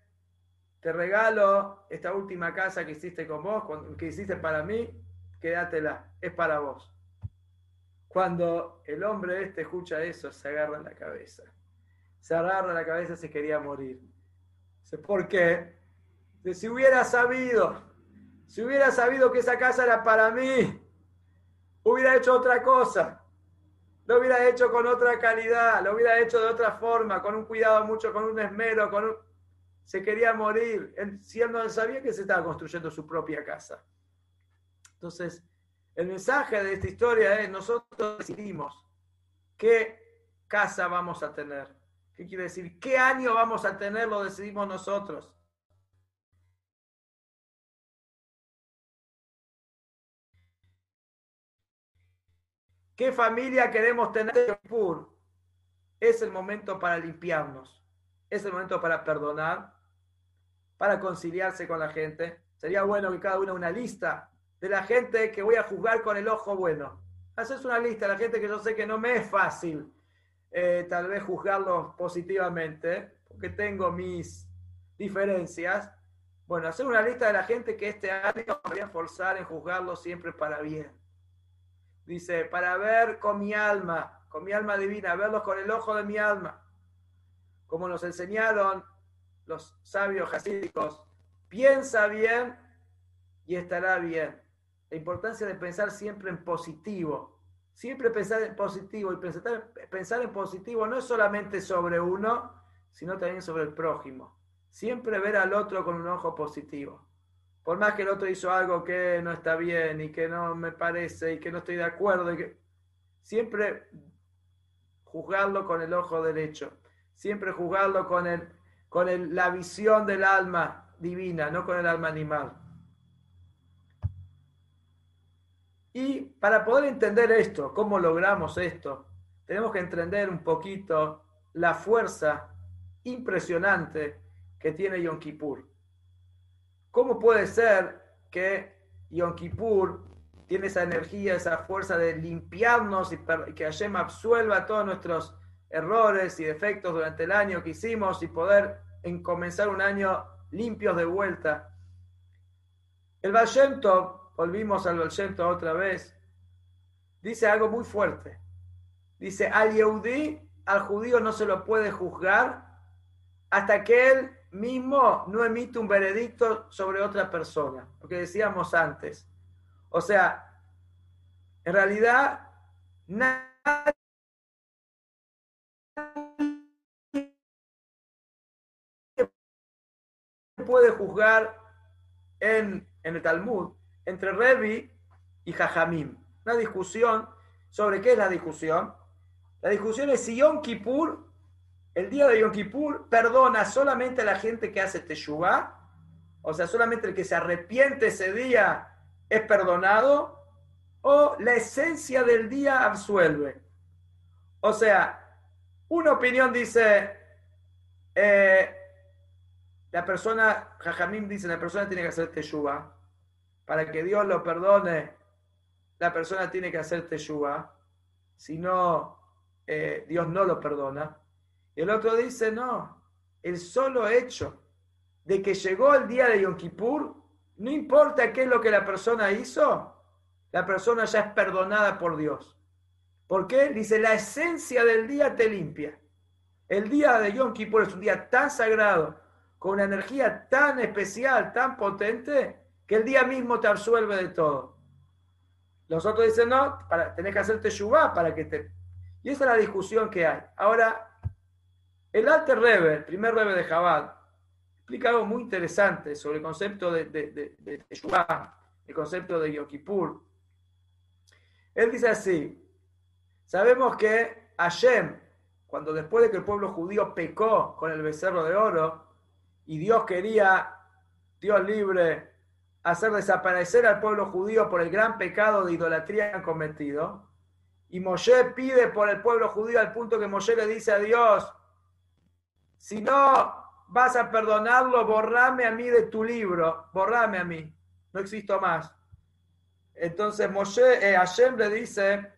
te regalo esta última casa que hiciste con vos, que hiciste para mí, quédatela, es para vos. Cuando el hombre este escucha eso, se agarra la cabeza. Se agarra la cabeza, se quería morir. ¿Por qué? si hubiera sabido, si hubiera sabido que esa casa era para mí, hubiera hecho otra cosa. Lo hubiera hecho con otra calidad, lo hubiera hecho de otra forma, con un cuidado mucho, con un esmero, con un... Se quería morir, si él no sabía que se estaba construyendo su propia casa. Entonces, el mensaje de esta historia es, nosotros decidimos qué casa vamos a tener. ¿Qué quiere decir? ¿Qué año vamos a tener? Lo decidimos nosotros. ¿Qué familia queremos tener? Es el momento para limpiarnos. Es el momento para perdonar, para conciliarse con la gente. Sería bueno que cada uno una lista de la gente que voy a juzgar con el ojo bueno. Haces una lista de la gente que yo sé que no me es fácil eh, tal vez juzgarlos positivamente, porque tengo mis diferencias. Bueno, hacer una lista de la gente que este año voy a forzar en juzgarlos siempre para bien. Dice, para ver con mi alma, con mi alma divina, verlos con el ojo de mi alma. Como nos enseñaron los sabios jasídicos, piensa bien y estará bien la importancia de pensar siempre en positivo. Siempre pensar en positivo y pensar, pensar en positivo no es solamente sobre uno, sino también sobre el prójimo. Siempre ver al otro con un ojo positivo. Por más que el otro hizo algo que no está bien y que no me parece y que no estoy de acuerdo, y que... siempre juzgarlo con el ojo derecho. Siempre juzgarlo con, el, con la visión del alma divina, no con el alma animal. Y para poder entender esto, cómo logramos esto, tenemos que entender un poquito la fuerza impresionante que tiene Yom Kippur. ¿Cómo puede ser que Yom Kippur tiene esa energía, esa fuerza de limpiarnos y que Hashem absuelva todos nuestros errores y defectos durante el año que hicimos y poder en comenzar un año limpios de vuelta? El Baal volvimos al Bolshento otra vez, dice algo muy fuerte. Dice, al Yehudi, al judío no se lo puede juzgar hasta que él mismo no emite un veredicto sobre otra persona, lo que decíamos antes. O sea, en realidad, nadie puede juzgar en, en el Talmud entre Revi y Jajamim. Una discusión sobre qué es la discusión. La discusión es si Yom Kippur, el día de Yom Kippur, perdona solamente a la gente que hace Teshuvah, o sea, solamente el que se arrepiente ese día es perdonado, o la esencia del día absuelve. O sea, una opinión dice, eh, la persona, Jajamim dice, la persona tiene que hacer Teshuvah para que Dios lo perdone, la persona tiene que hacer teshuva, si no, eh, Dios no lo perdona. Y el otro dice, no, el solo hecho de que llegó el día de Yom Kippur, no importa qué es lo que la persona hizo, la persona ya es perdonada por Dios. ¿Por qué? Dice, la esencia del día te limpia. El día de Yom Kippur es un día tan sagrado, con una energía tan especial, tan potente, que el día mismo te absuelve de todo. Los otros dicen, no, para, tenés que hacerte yubá para que te... Y esa es la discusión que hay. Ahora, el Alter Rebbe, el primer Rebbe de Jabal, explica algo muy interesante sobre el concepto de, de, el concepto de Yom Él dice así, sabemos que Hashem, cuando después de que el pueblo judío pecó con el becerro de oro, y Dios quería, Dios libre, hacer desaparecer al pueblo judío por el gran pecado de idolatría que han cometido. Y Moshe pide por el pueblo judío al punto que Moshe le dice a Dios, si no vas a perdonarlo, borrame a mí de tu libro, borrame a mí, no existo más. Entonces Moshe, eh, Hashem le dice,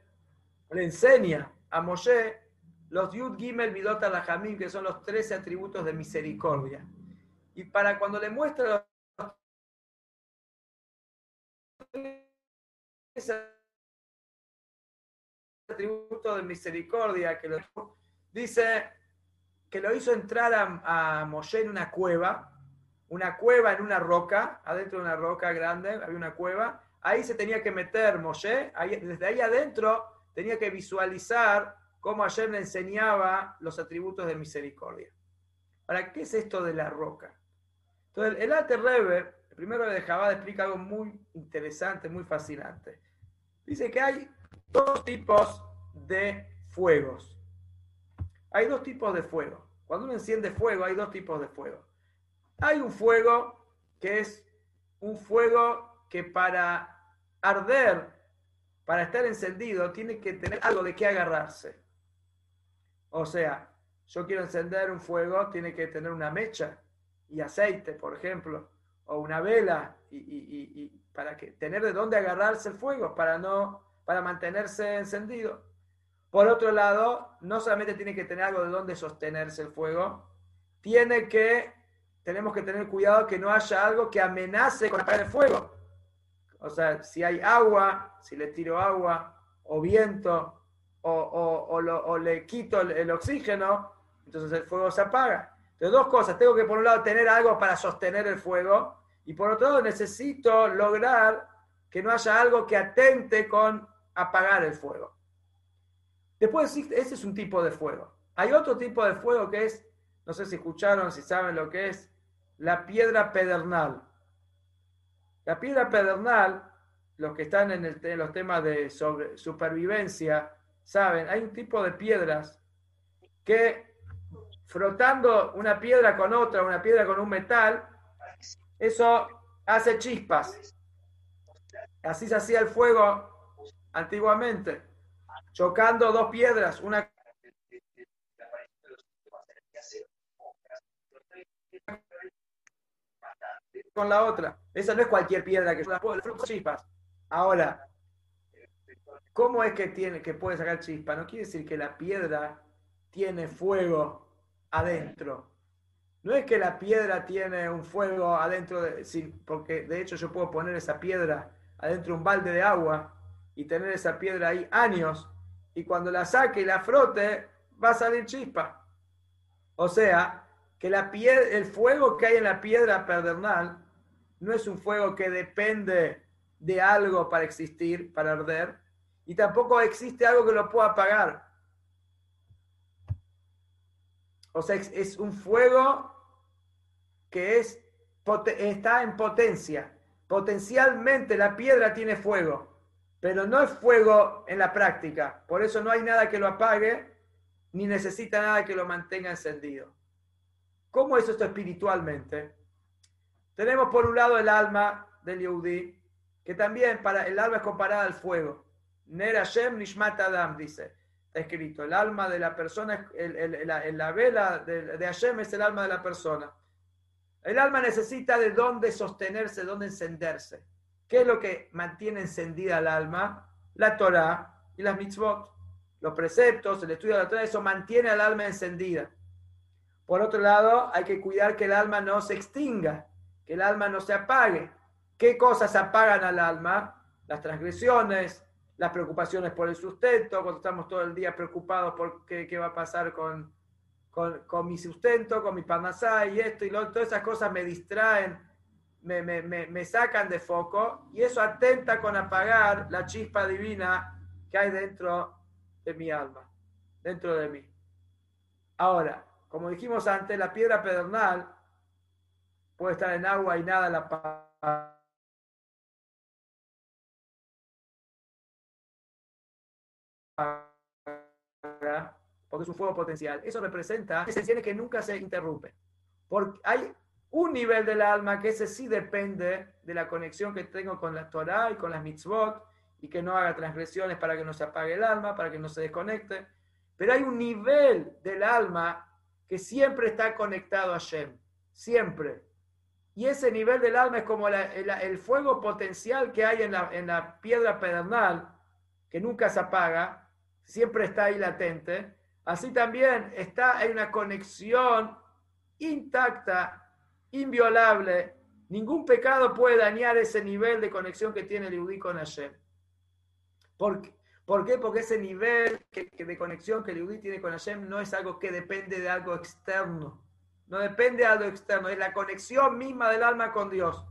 le enseña a Moshe los Yud Gimel Midot Jamim, que son los 13 atributos de misericordia. Y para cuando le muestra atributo de misericordia que dice que lo hizo entrar a, a Moshe en una cueva, una cueva en una roca, adentro de una roca grande, había una cueva, ahí se tenía que meter Moshe, desde ahí adentro tenía que visualizar cómo ayer le enseñaba los atributos de misericordia. Ahora, ¿qué es esto de la roca? Entonces, el Alter Rebbe, el primero de Jabad, explica algo muy interesante, muy fascinante. Dice que hay dos tipos de fuegos. Hay dos tipos de fuego. Cuando uno enciende fuego, hay dos tipos de fuego. Hay un fuego que es un fuego que para arder, para estar encendido, tiene que tener algo de qué agarrarse. O sea, yo quiero encender un fuego, tiene que tener una mecha y aceite, por ejemplo, o una vela, y, para que, tener de dónde agarrarse el fuego, para, no, para mantenerse encendido. Por otro lado, no solamente tiene que tener algo de dónde sostenerse el fuego, tiene que, tenemos que tener cuidado que no haya algo que amenace con apagar el fuego. O sea, si hay agua, si le tiro agua, o viento, o, le quito el oxígeno, entonces el fuego se apaga. Entonces, dos cosas. Tengo que, por un lado, tener algo para sostener el fuego. Y por otro lado, necesito lograr que no haya algo que atente con apagar el fuego. Después, ese es un tipo de fuego. Hay otro tipo de fuego que es, no sé si escucharon, si saben lo que es, la piedra pedernal. La piedra pedernal, los que están en, en los temas de supervivencia, saben, hay un tipo de piedras que frotando una piedra con otra, una piedra con un metal, eso hace chispas. Así se hacía el fuego antiguamente, chocando dos piedras, una con la otra. Esa no es cualquier piedra que chispas. Ahora, ¿cómo es que tiene que puede sacar chispa? No quiere decir que la piedra tiene fuego adentro. No es que la piedra tiene un fuego adentro, de, porque de hecho yo puedo poner esa piedra adentro de un balde de agua y tener esa piedra ahí años y cuando la saque y la frote va a salir chispa. O sea, que la el fuego que hay en la piedra pedernal no es un fuego que depende de algo para existir, para arder, y tampoco existe algo que lo pueda apagar. O sea, es, un fuego que es, está en potencia. Potencialmente la piedra tiene fuego, pero no es fuego en la práctica. Por eso no hay nada que lo apague, ni necesita nada que lo mantenga encendido. ¿Cómo es esto espiritualmente? Tenemos por un lado el alma del Yehudi, que también para el alma es comparada al fuego. Ner Hashem Nishmat Adam, dice escrito, el alma de la persona, el, la, vela de, de Hashem es el alma de la persona. El alma necesita de dónde sostenerse, de dónde encenderse. ¿Qué es lo que mantiene encendida el alma? La Torah y las mitzvot. Los preceptos, el estudio de la Torah, eso mantiene al alma encendida. Por otro lado, hay que cuidar que el alma no se extinga, que el alma no se apague. ¿Qué cosas apagan al alma? Las transgresiones, las preocupaciones por el sustento, cuando estamos todo el día preocupados por qué, qué va a pasar con, con, mi sustento, con mi panasá y esto y lo todas esas cosas me distraen, me, me, me, sacan de foco y eso atenta con apagar la chispa divina que hay dentro de mi alma, dentro de mí. Ahora, como dijimos antes, la piedra pedernal puede estar en agua y nada la porque es un fuego potencial. Eso representa ese que nunca se interrumpe. Porque hay un nivel del alma que ese sí depende de la conexión que tengo con la Torah y con las mitzvot y que no haga transgresiones para que no se apague el alma, para que no se desconecte. Pero hay un nivel del alma que siempre está conectado a Shem, siempre. Y ese nivel del alma es como el, fuego potencial que hay en la, en la piedra pedernal, que nunca se apaga, siempre está ahí latente. Así también está, hay una conexión intacta, inviolable. Ningún pecado puede dañar ese nivel de conexión que tiene el Yudí con Hashem. ¿Por, ¿Por qué? Porque ese nivel de conexión que el Yehudi tiene con Hashem no es algo que depende de algo externo. No depende de algo externo, es la conexión misma del alma con Dios.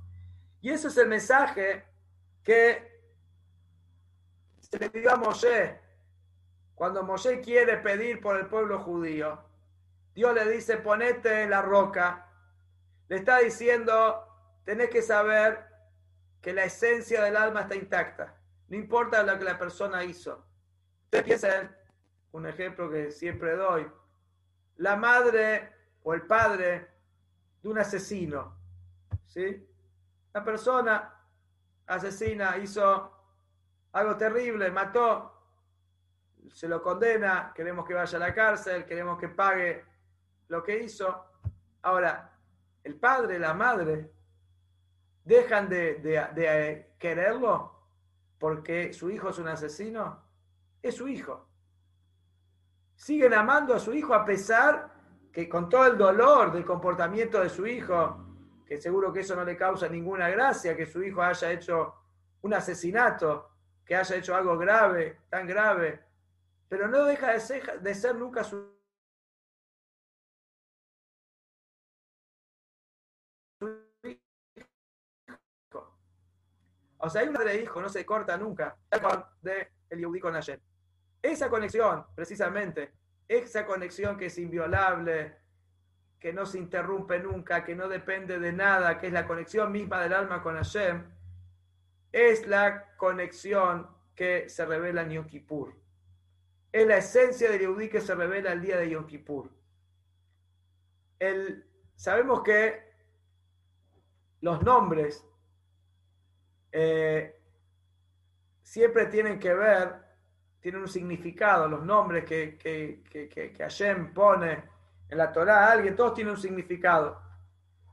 Y ese es el mensaje que se le dio a Moshe. Cuando Moshe quiere pedir por el pueblo judío, Dios le dice, ponete en la roca. Le está diciendo, tenés que saber que la esencia del alma está intacta. No importa lo que la persona hizo. Usted piensa, un ejemplo que siempre doy, la madre o el padre de un asesino, ¿sí? La persona asesina hizo algo terrible, mató, se lo condena, queremos que vaya a la cárcel, queremos que pague lo que hizo. Ahora, el padre, la madre, dejan de, de quererlo porque su hijo es un asesino, es su hijo. Siguen amando a su hijo a pesar que con todo el dolor del comportamiento de su hijo, que seguro que eso no le causa ninguna gracia, que su hijo haya hecho un asesinato, que haya hecho algo grave, tan grave, pero no deja de ser, de ser nunca su O sea, hay una de hijo, no se corta nunca, de el Yehudi con Hashem. Esa conexión, precisamente, esa conexión que es inviolable, que no se interrumpe nunca, que no depende de nada, que es la conexión misma del alma con Hashem, es la conexión que se revela en Yom Kippur. Es la esencia del Yehudi que se revela el día de Yom Kippur. El, sabemos que los nombres eh, siempre tienen que ver, tienen un significado, los nombres que, que, que, que, Hashem pone en la Torah alguien, todos tienen un significado.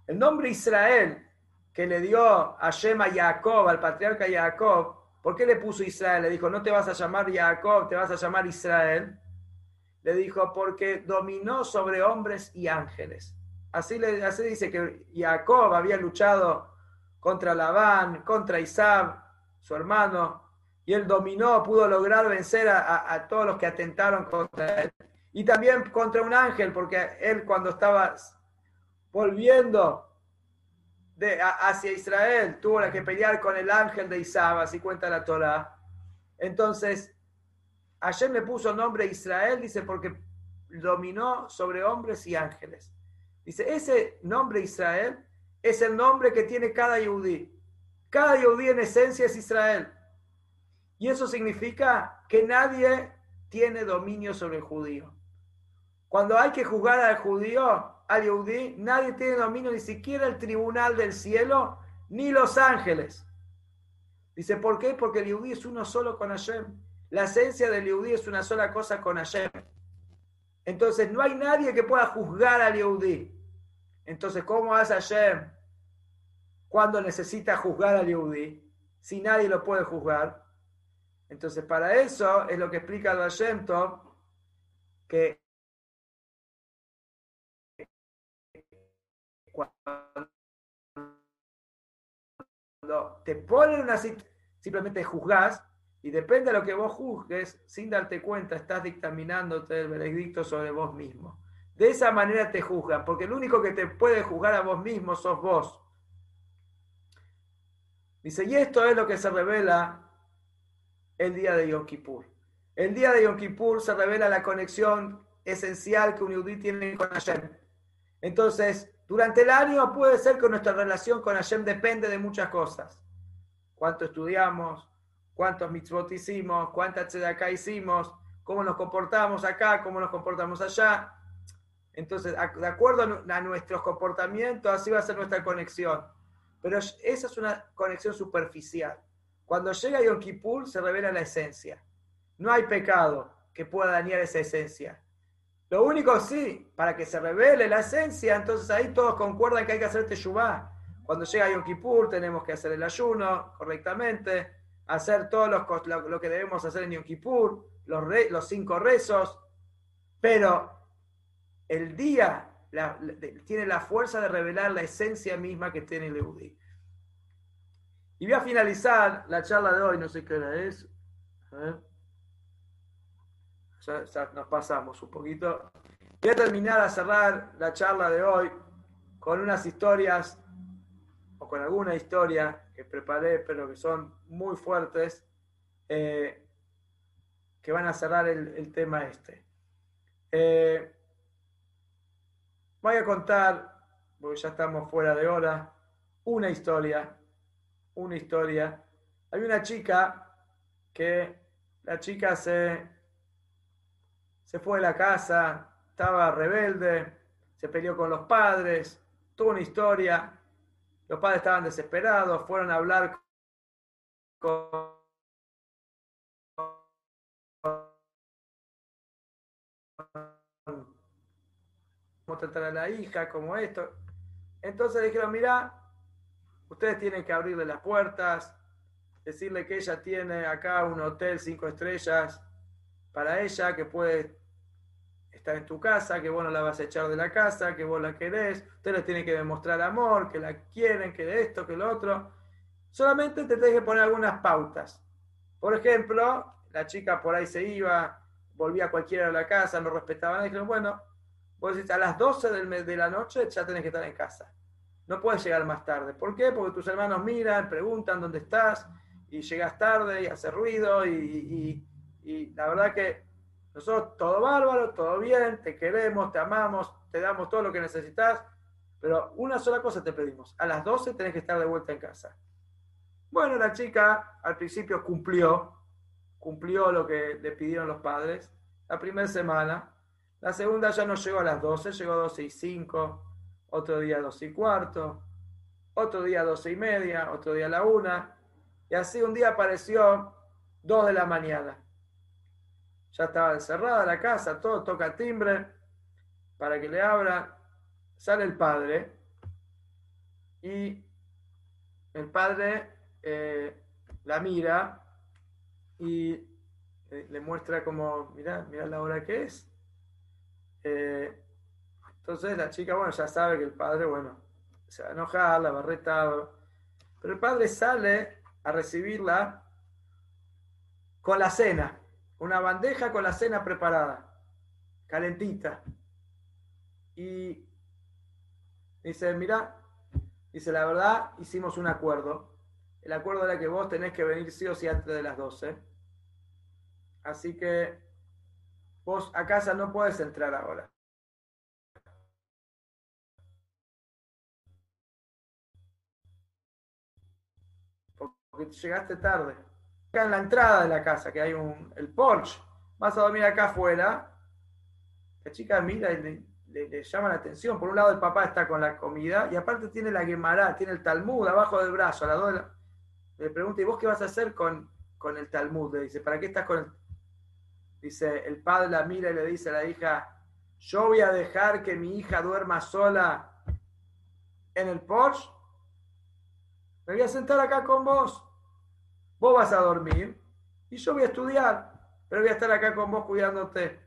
El nombre Israel que le dio Hashem a Jacob, al patriarca Jacob, ¿por qué le puso Israel? Le dijo, no te vas a llamar Jacob, te vas a llamar Israel. Le dijo, porque dominó sobre hombres y ángeles. Así, le, así dice que Jacob había luchado contra Labán, contra Isab, su hermano, y él dominó, pudo lograr vencer a, todos los que atentaron contra él. Y también contra un ángel, porque él cuando estaba volviendo de, hacia Israel, tuvo que pelear con el ángel de Isab, así cuenta la Torah. Entonces, ayer le puso nombre Israel, dice, porque dominó sobre hombres y ángeles. Dice, ese nombre Israel es el nombre que tiene cada yudí. Cada yudí en esencia es Israel. Y eso significa que nadie tiene dominio sobre el judío. Cuando hay que juzgar al judío, al yudí, nadie tiene dominio, ni siquiera el tribunal del cielo, ni los ángeles. Dice, ¿por qué? Porque el yudí es uno solo con Hashem. La esencia del yudí es una sola cosa con Hashem. Entonces, no hay nadie que pueda juzgar al yudí. Entonces, ¿cómo hace Hashem cuando necesita juzgar al Yehudi? Si nadie lo puede juzgar. Entonces, para eso es lo que explica el Hashem que cuando te ponen una simplemente juzgas y depende de lo que vos juzgues, sin darte cuenta, estás dictaminándote el veredicto sobre vos mismo. De esa manera te juzgan, porque el único que te puede juzgar a vos mismo sos vos. Dice, y esto es lo que se revela el día de Yom Kippur. El día de Yom Kippur se revela la conexión esencial que un yudí tiene con Hashem. Entonces, durante el año puede ser que nuestra relación con Hashem depende de muchas cosas. Cuánto estudiamos, cuántos mitzvot hicimos, cuántas tzedakah hicimos, cómo nos comportamos acá, cómo nos comportamos allá. Entonces, de acuerdo a nuestros comportamientos, así va a ser nuestra conexión. Pero esa es una conexión superficial. Cuando llega Yom Kippur se revela la esencia. No hay pecado que pueda dañar esa esencia. Lo único sí, para que se revele la esencia, entonces ahí todos concuerdan que hay que hacer Teshuvah. Cuando llega Yom Kippur tenemos que hacer el ayuno correctamente, hacer todo lo, que debemos hacer en Yom Kippur, los, los cinco rezos, pero el día tiene la fuerza de revelar la esencia misma que tiene el Eudí. Y voy a finalizar la charla de hoy, no sé qué hora es. ya, nos pasamos un poquito. Voy a terminar a cerrar la charla de hoy con unas historias, o con alguna historia que preparé, pero que son muy fuertes, eh, que van a cerrar el, tema este. Eh, voy a contar, porque ya estamos fuera de hora, una historia, una historia. Hay una chica que la chica se, se fue de la casa, estaba rebelde, se peleó con los padres, tuvo una historia, los padres estaban desesperados, fueron a hablar con cómo tratar a la hija, como esto. Entonces dijeron, mira, ustedes tienen que abrirle las puertas, decirle que ella tiene acá un hotel cinco estrellas para ella, que puede estar en tu casa, que vos no la vas a echar de la casa, que vos la querés, ustedes les tienen que demostrar amor, que la quieren, que esto, que lo otro. Solamente te tenés que poner algunas pautas. Por ejemplo, la chica por ahí se iba, volvía cualquiera a la casa, no respetaban, dijeron, bueno, vos decís, a las 12 del, de la noche ya tenés que estar en casa. No puedes llegar más tarde. ¿Por qué? Porque tus hermanos miran, preguntan dónde estás, y llegas tarde y hace ruido y, la verdad que nosotros todo bárbaro, todo bien, te queremos, te amamos, te damos todo lo que necesitas, pero una sola cosa te pedimos, a las 12 tenés que estar de vuelta en casa. Bueno, la chica al principio cumplió, cumplió lo que le pidieron los padres, la primera semana, la segunda ya no llegó a las 12, llegó a 12 y 5, otro día a 12 y cuarto, otro día a 12 y media, otro día a la 1, y así un día apareció dos de la mañana. Ya estaba encerrada la casa, todo toca timbre para que le abra. Sale el padre y el padre eh, la mira y eh, le muestra como, mira, mira la hora que es. Eh, entonces la chica, bueno, ya sabe que el padre, bueno, se va a enojar, la va a retar. Pero el padre sale a recibirla con la cena, una bandeja con la cena preparada, calentita. Y dice, mira, dice, la verdad, hicimos un acuerdo. El acuerdo era que vos tenés que venir sí o sí antes de las 12. Así que vos a casa no puedes entrar ahora. llegaste tarde. Acá en la entrada de la casa, que hay un, el porche, vas a dormir acá afuera. La chica mira y le, llama la atención. Por un lado, el papá está con la comida y aparte tiene la Gemara, tiene el Talmud abajo del brazo. A la le pregunta, ¿y vos qué vas a hacer con, con el Talmud? Le dice, ¿para qué estás con el.? Dice, el padre la mira y le dice a la hija, yo voy a dejar que mi hija duerma sola en el porche me voy a sentar acá con vos. Vos vas a dormir y yo voy a estudiar, pero voy a estar acá con vos cuidándote.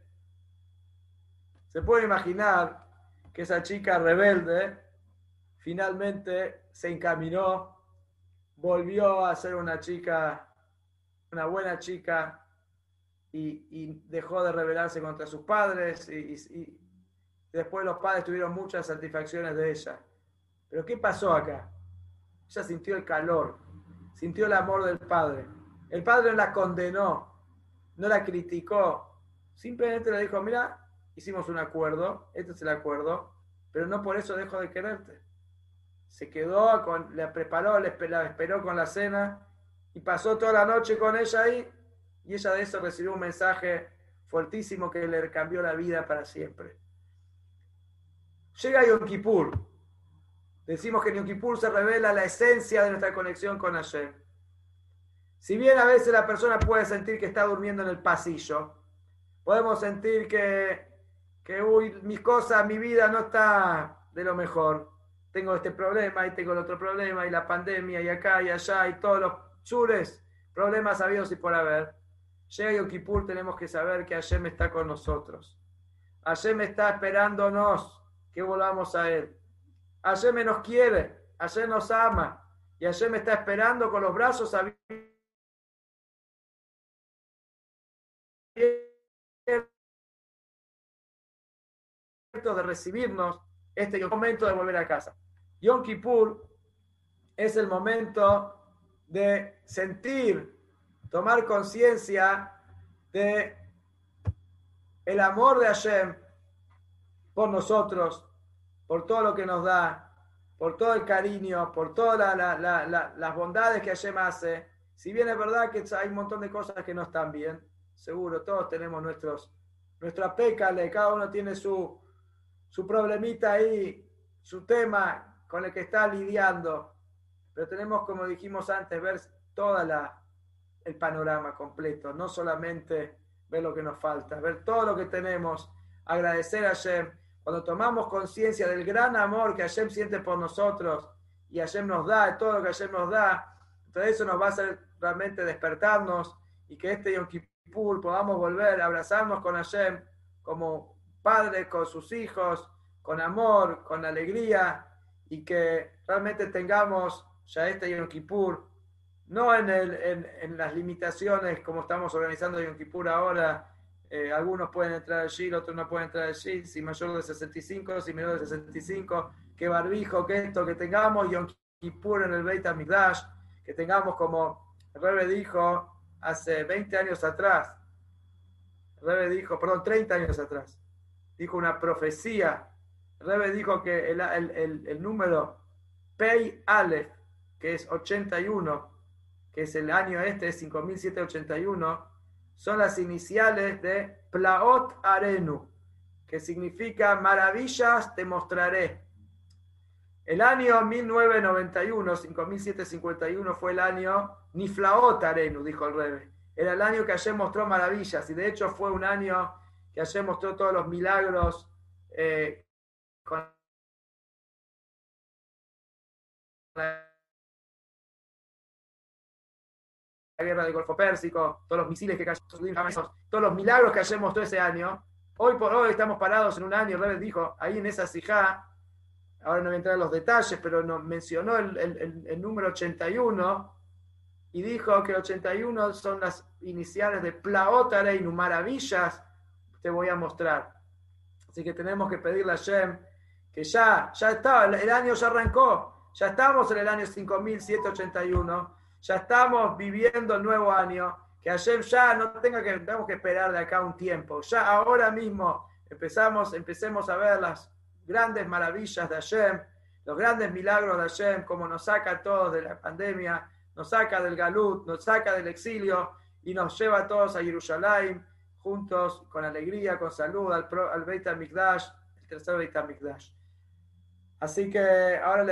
Se puede imaginar que esa chica rebelde finalmente se encaminó, volvió a ser una chica, una buena chica y, dejó de rebelarse contra sus padres y, después los padres tuvieron muchas satisfacciones de ella. Pero ¿qué pasó acá? Ella sintió el calor, sintió el amor del Padre. El Padre no la condenó, no la criticó, simplemente le dijo, mira, hicimos un acuerdo, este es el acuerdo, pero no por eso dejo de quererte. Se quedó, con, la preparó, la esperó con la cena y pasó toda la noche con ella ahí y ella de eso recibió un mensaje fuertísimo que le cambió la vida para siempre. Llega Yom Kippur, Decimos que en Yom Kippur se revela la esencia de nuestra conexión con Hashem. Si bien a veces la persona puede sentir que está durmiendo en el pasillo, podemos sentir que, que uy, mis cosas, mi vida no está de lo mejor. Tengo este problema y tengo el otro problema y la pandemia y acá y allá y todos los chures, problemas habidos y por haber. Llega Yom Kippur, tenemos que saber que Hashem está con nosotros. Hashem está esperándonos que volvamos a Él. Hashem nos quiere, Hashem nos ama y Hashem está esperando con los brazos abiertos de recibirnos este momento de volver a casa. Yom Kippur es el momento de sentir, tomar conciencia de el amor de Hashem por nosotros, por todo lo que nos da, por todo el cariño, por todas las bondades que Hashem hace. Si bien es verdad que hay un montón de cosas que no están bien, seguro, todos tenemos nuestros, nuestra pécale, cada uno tiene su, su problemita ahí, su tema con el que está lidiando, pero tenemos, como dijimos antes, ver toda la, el panorama completo, no solamente ver lo que nos falta, ver todo lo que tenemos, agradecer a Hashem. Cuando tomamos conciencia del gran amor que Hashem siente por nosotros y Hashem nos da, todo lo que Hashem nos da, entonces eso nos va a hacer realmente despertarnos y que este Yom Kippur podamos volver a abrazarnos con Hashem como padres con sus hijos, con amor, con alegría y que realmente tengamos ya este Yom Kippur no en, las limitaciones como estamos organizando Yom Kippur ahora. Eh, algunos pueden entrar allí, otros no pueden entrar allí. Si mayor de 65, si menor de 65, que barbijo, que esto, que tengamos Yom Kippur en el Beit HaMikdash, que tengamos como Rebe dijo hace 20 años atrás. Rebe dijo, perdón, 30 años atrás. Dijo una profecía. Rebe dijo que el, el número Pei Aleph, que es 81, que es el año este, 5781, son las iniciales de Plaot Arenu, que significa maravillas te mostraré. El año 1991, 5751, fue el año Niflaot Arenu, dijo el Rebe. Era el año que ayer mostró maravillas y de hecho fue un año que ayer mostró todos los milagros eh, con la la guerra del Golfo Pérsico, todos los misiles que cayeron, todos los milagros que ayer mostró ese año. Hoy por hoy estamos parados en un año, Rebel dijo, ahí en esa sijá, ahora no voy a entrar en los detalles, pero nos mencionó el, número 81 y dijo que 81 son las iniciales de Plaotareinu, maravillas, te voy a mostrar. Así que tenemos que pedirle a Shem que ya, ya está, el año ya arrancó, ya estamos en el año 5781 ya estamos viviendo el nuevo año, que Hashem ya no tenga que, tenemos que esperar de acá un tiempo, ya ahora mismo empezamos, empecemos a ver las grandes maravillas de Hashem, los grandes milagros de Hashem, como nos saca a todos de la pandemia, nos saca del galut, nos saca del exilio y nos lleva a todos a Jerusalén, juntos, con alegría, con salud, al, al Beit HaMikdash, el tercer Beit HaMikdash. Así que ahora les